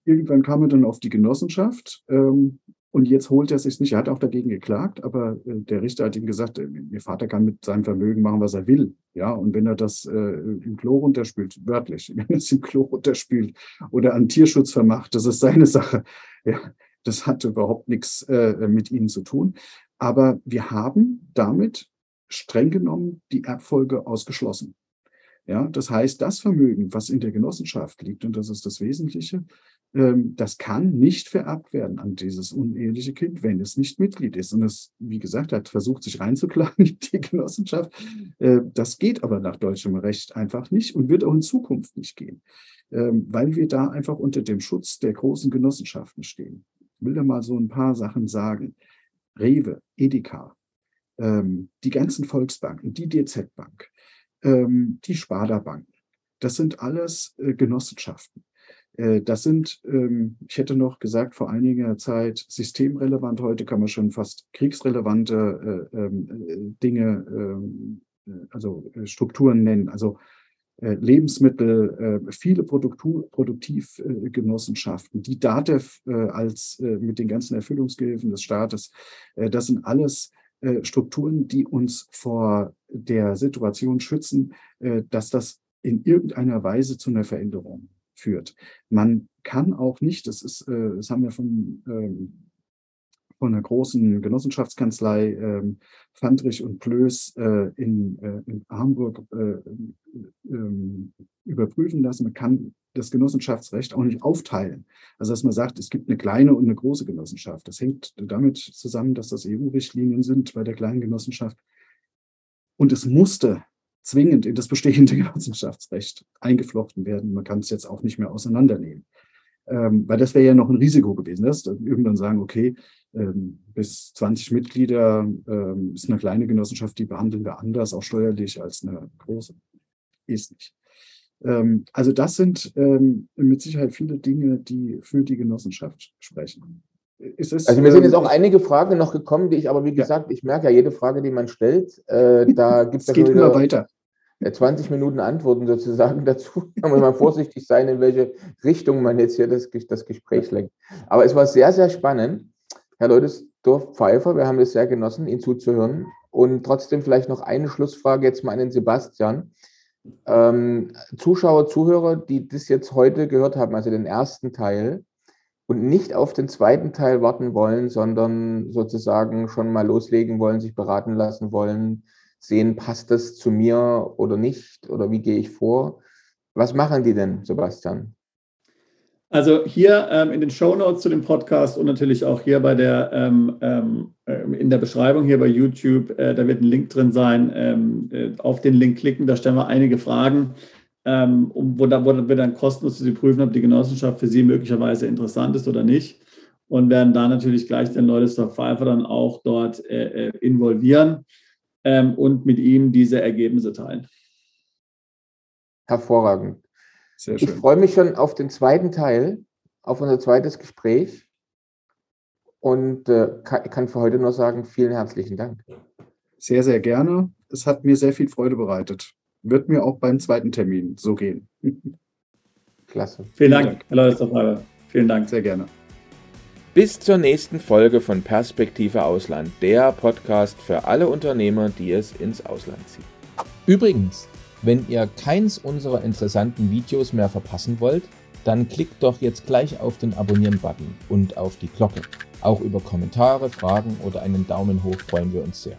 Irgendwann kam er dann auf die Genossenschaft ähm, und jetzt holt er sich nicht. Er hat auch dagegen geklagt, aber äh, der Richter hat ihm gesagt, äh, ihr Vater kann mit seinem Vermögen machen, was er will. Ja, und wenn er das äh, im Klo runterspült, wörtlich, wenn er es im Klo runterspült oder an Tierschutz vermacht, das ist seine Sache. Ja, das hat überhaupt nichts äh, mit ihnen zu tun. Aber wir haben damit streng genommen die Erbfolge ausgeschlossen. Ja, das heißt, das Vermögen, was in der Genossenschaft liegt, und das ist das Wesentliche, ähm, das kann nicht vererbt werden an dieses uneheliche Kind, wenn es nicht Mitglied ist. Und es, wie gesagt, hat versucht, sich reinzuklagen in die Genossenschaft. Äh, das geht aber nach deutschem Recht einfach nicht und wird auch in Zukunft nicht gehen, ähm, weil wir da einfach unter dem Schutz der großen Genossenschaften stehen. Ich will da mal so ein paar Sachen sagen. Rewe, Edeka, ähm, die ganzen Volksbanken, die DZ Bank, die Sparda Banken, das sind alles äh, Genossenschaften. Äh, das sind, ähm, ich hätte noch gesagt, vor einiger Zeit systemrelevant. Heute kann man schon fast kriegsrelevante äh, ähm, äh, Dinge, ähm, also Strukturen nennen. Also Lebensmittel, viele Produktivgenossenschaften, die DATEV als mit den ganzen Erfüllungsgehilfen des Staates, das sind alles Strukturen, die uns vor der Situation schützen, dass das in irgendeiner Weise zu einer Veränderung führt. Man kann auch nicht, das ist, äh, das haben wir von, ähm, von einer großen Genossenschaftskanzlei ähm, Fandrich und Plöß äh, in, äh, in Hamburg äh, ähm, überprüfen lassen. Man kann das Genossenschaftsrecht auch nicht aufteilen. Also dass man sagt, es gibt eine kleine und eine große Genossenschaft. Das hängt damit zusammen, dass das EU-Richtlinien sind bei der kleinen Genossenschaft. Und es musste zwingend in das bestehende Genossenschaftsrecht eingeflochten werden. Man kann es jetzt auch nicht mehr auseinandernehmen. Ähm, weil das wäre ja noch ein Risiko gewesen. Das irgendwann sagen, okay, ähm, bis 20 Mitglieder ähm, ist eine kleine Genossenschaft, die behandeln wir anders, auch steuerlich, als eine große. Ist nicht. Ähm, also das sind ähm, mit Sicherheit viele Dinge, die für die Genossenschaft sprechen. Ist, also mir sind jetzt ähm, auch einige Fragen noch gekommen, die ich aber, wie gesagt, ja. ich merke ja, jede Frage, die man stellt, äh, da gibt es ja geht immer weiter. 20 äh, Minuten Antworten sozusagen dazu. Da muss man vorsichtig sein, in welche Richtung man jetzt hier das, das Gespräch lenkt. Aber es war sehr, sehr spannend. Herr Leutesdorf Pfeiffer, wir haben es sehr genossen, Ihnen zuzuhören. Und trotzdem vielleicht noch eine Schlussfrage jetzt mal an den Sebastian. Ähm, Zuschauer, Zuhörer, die das jetzt heute gehört haben, also den ersten Teil, und nicht auf den zweiten Teil warten wollen, sondern sozusagen schon mal loslegen wollen, sich beraten lassen wollen, sehen, passt das zu mir oder nicht oder wie gehe ich vor. Was machen die denn, Sebastian? Also hier ähm, in den Show Notes zu dem Podcast und natürlich auch hier bei der ähm, ähm, in der Beschreibung hier bei YouTube, äh, da wird ein Link drin sein. Ähm, äh, auf den Link klicken, da stellen wir einige Fragen ähm, wo, da, wo wir dann kostenlos Sie prüfen, ob die Genossenschaft für Sie möglicherweise interessant ist oder nicht. Und werden da natürlich gleich den Leutesdorf Pfeiffer dann auch dort äh, äh, involvieren ähm, und mit ihm diese Ergebnisse teilen. Hervorragend. Sehr schön. Ich freue mich schon auf den zweiten Teil, auf unser zweites Gespräch und äh, kann, kann für heute nur sagen, vielen herzlichen Dank. Sehr, sehr gerne. Es hat mir sehr viel Freude bereitet. Wird mir auch beim zweiten Termin so gehen. Klasse. Vielen Dank, Herr Leute. Vielen Dank. Sehr gerne. Bis zur nächsten Folge von Perspektive Ausland, der Podcast für alle Unternehmer, die es ins Ausland ziehen. Übrigens, wenn ihr keins unserer interessanten Videos mehr verpassen wollt, dann klickt doch jetzt gleich auf den Abonnieren-Button und auf die Glocke. Auch über Kommentare, Fragen oder einen Daumen hoch freuen wir uns sehr.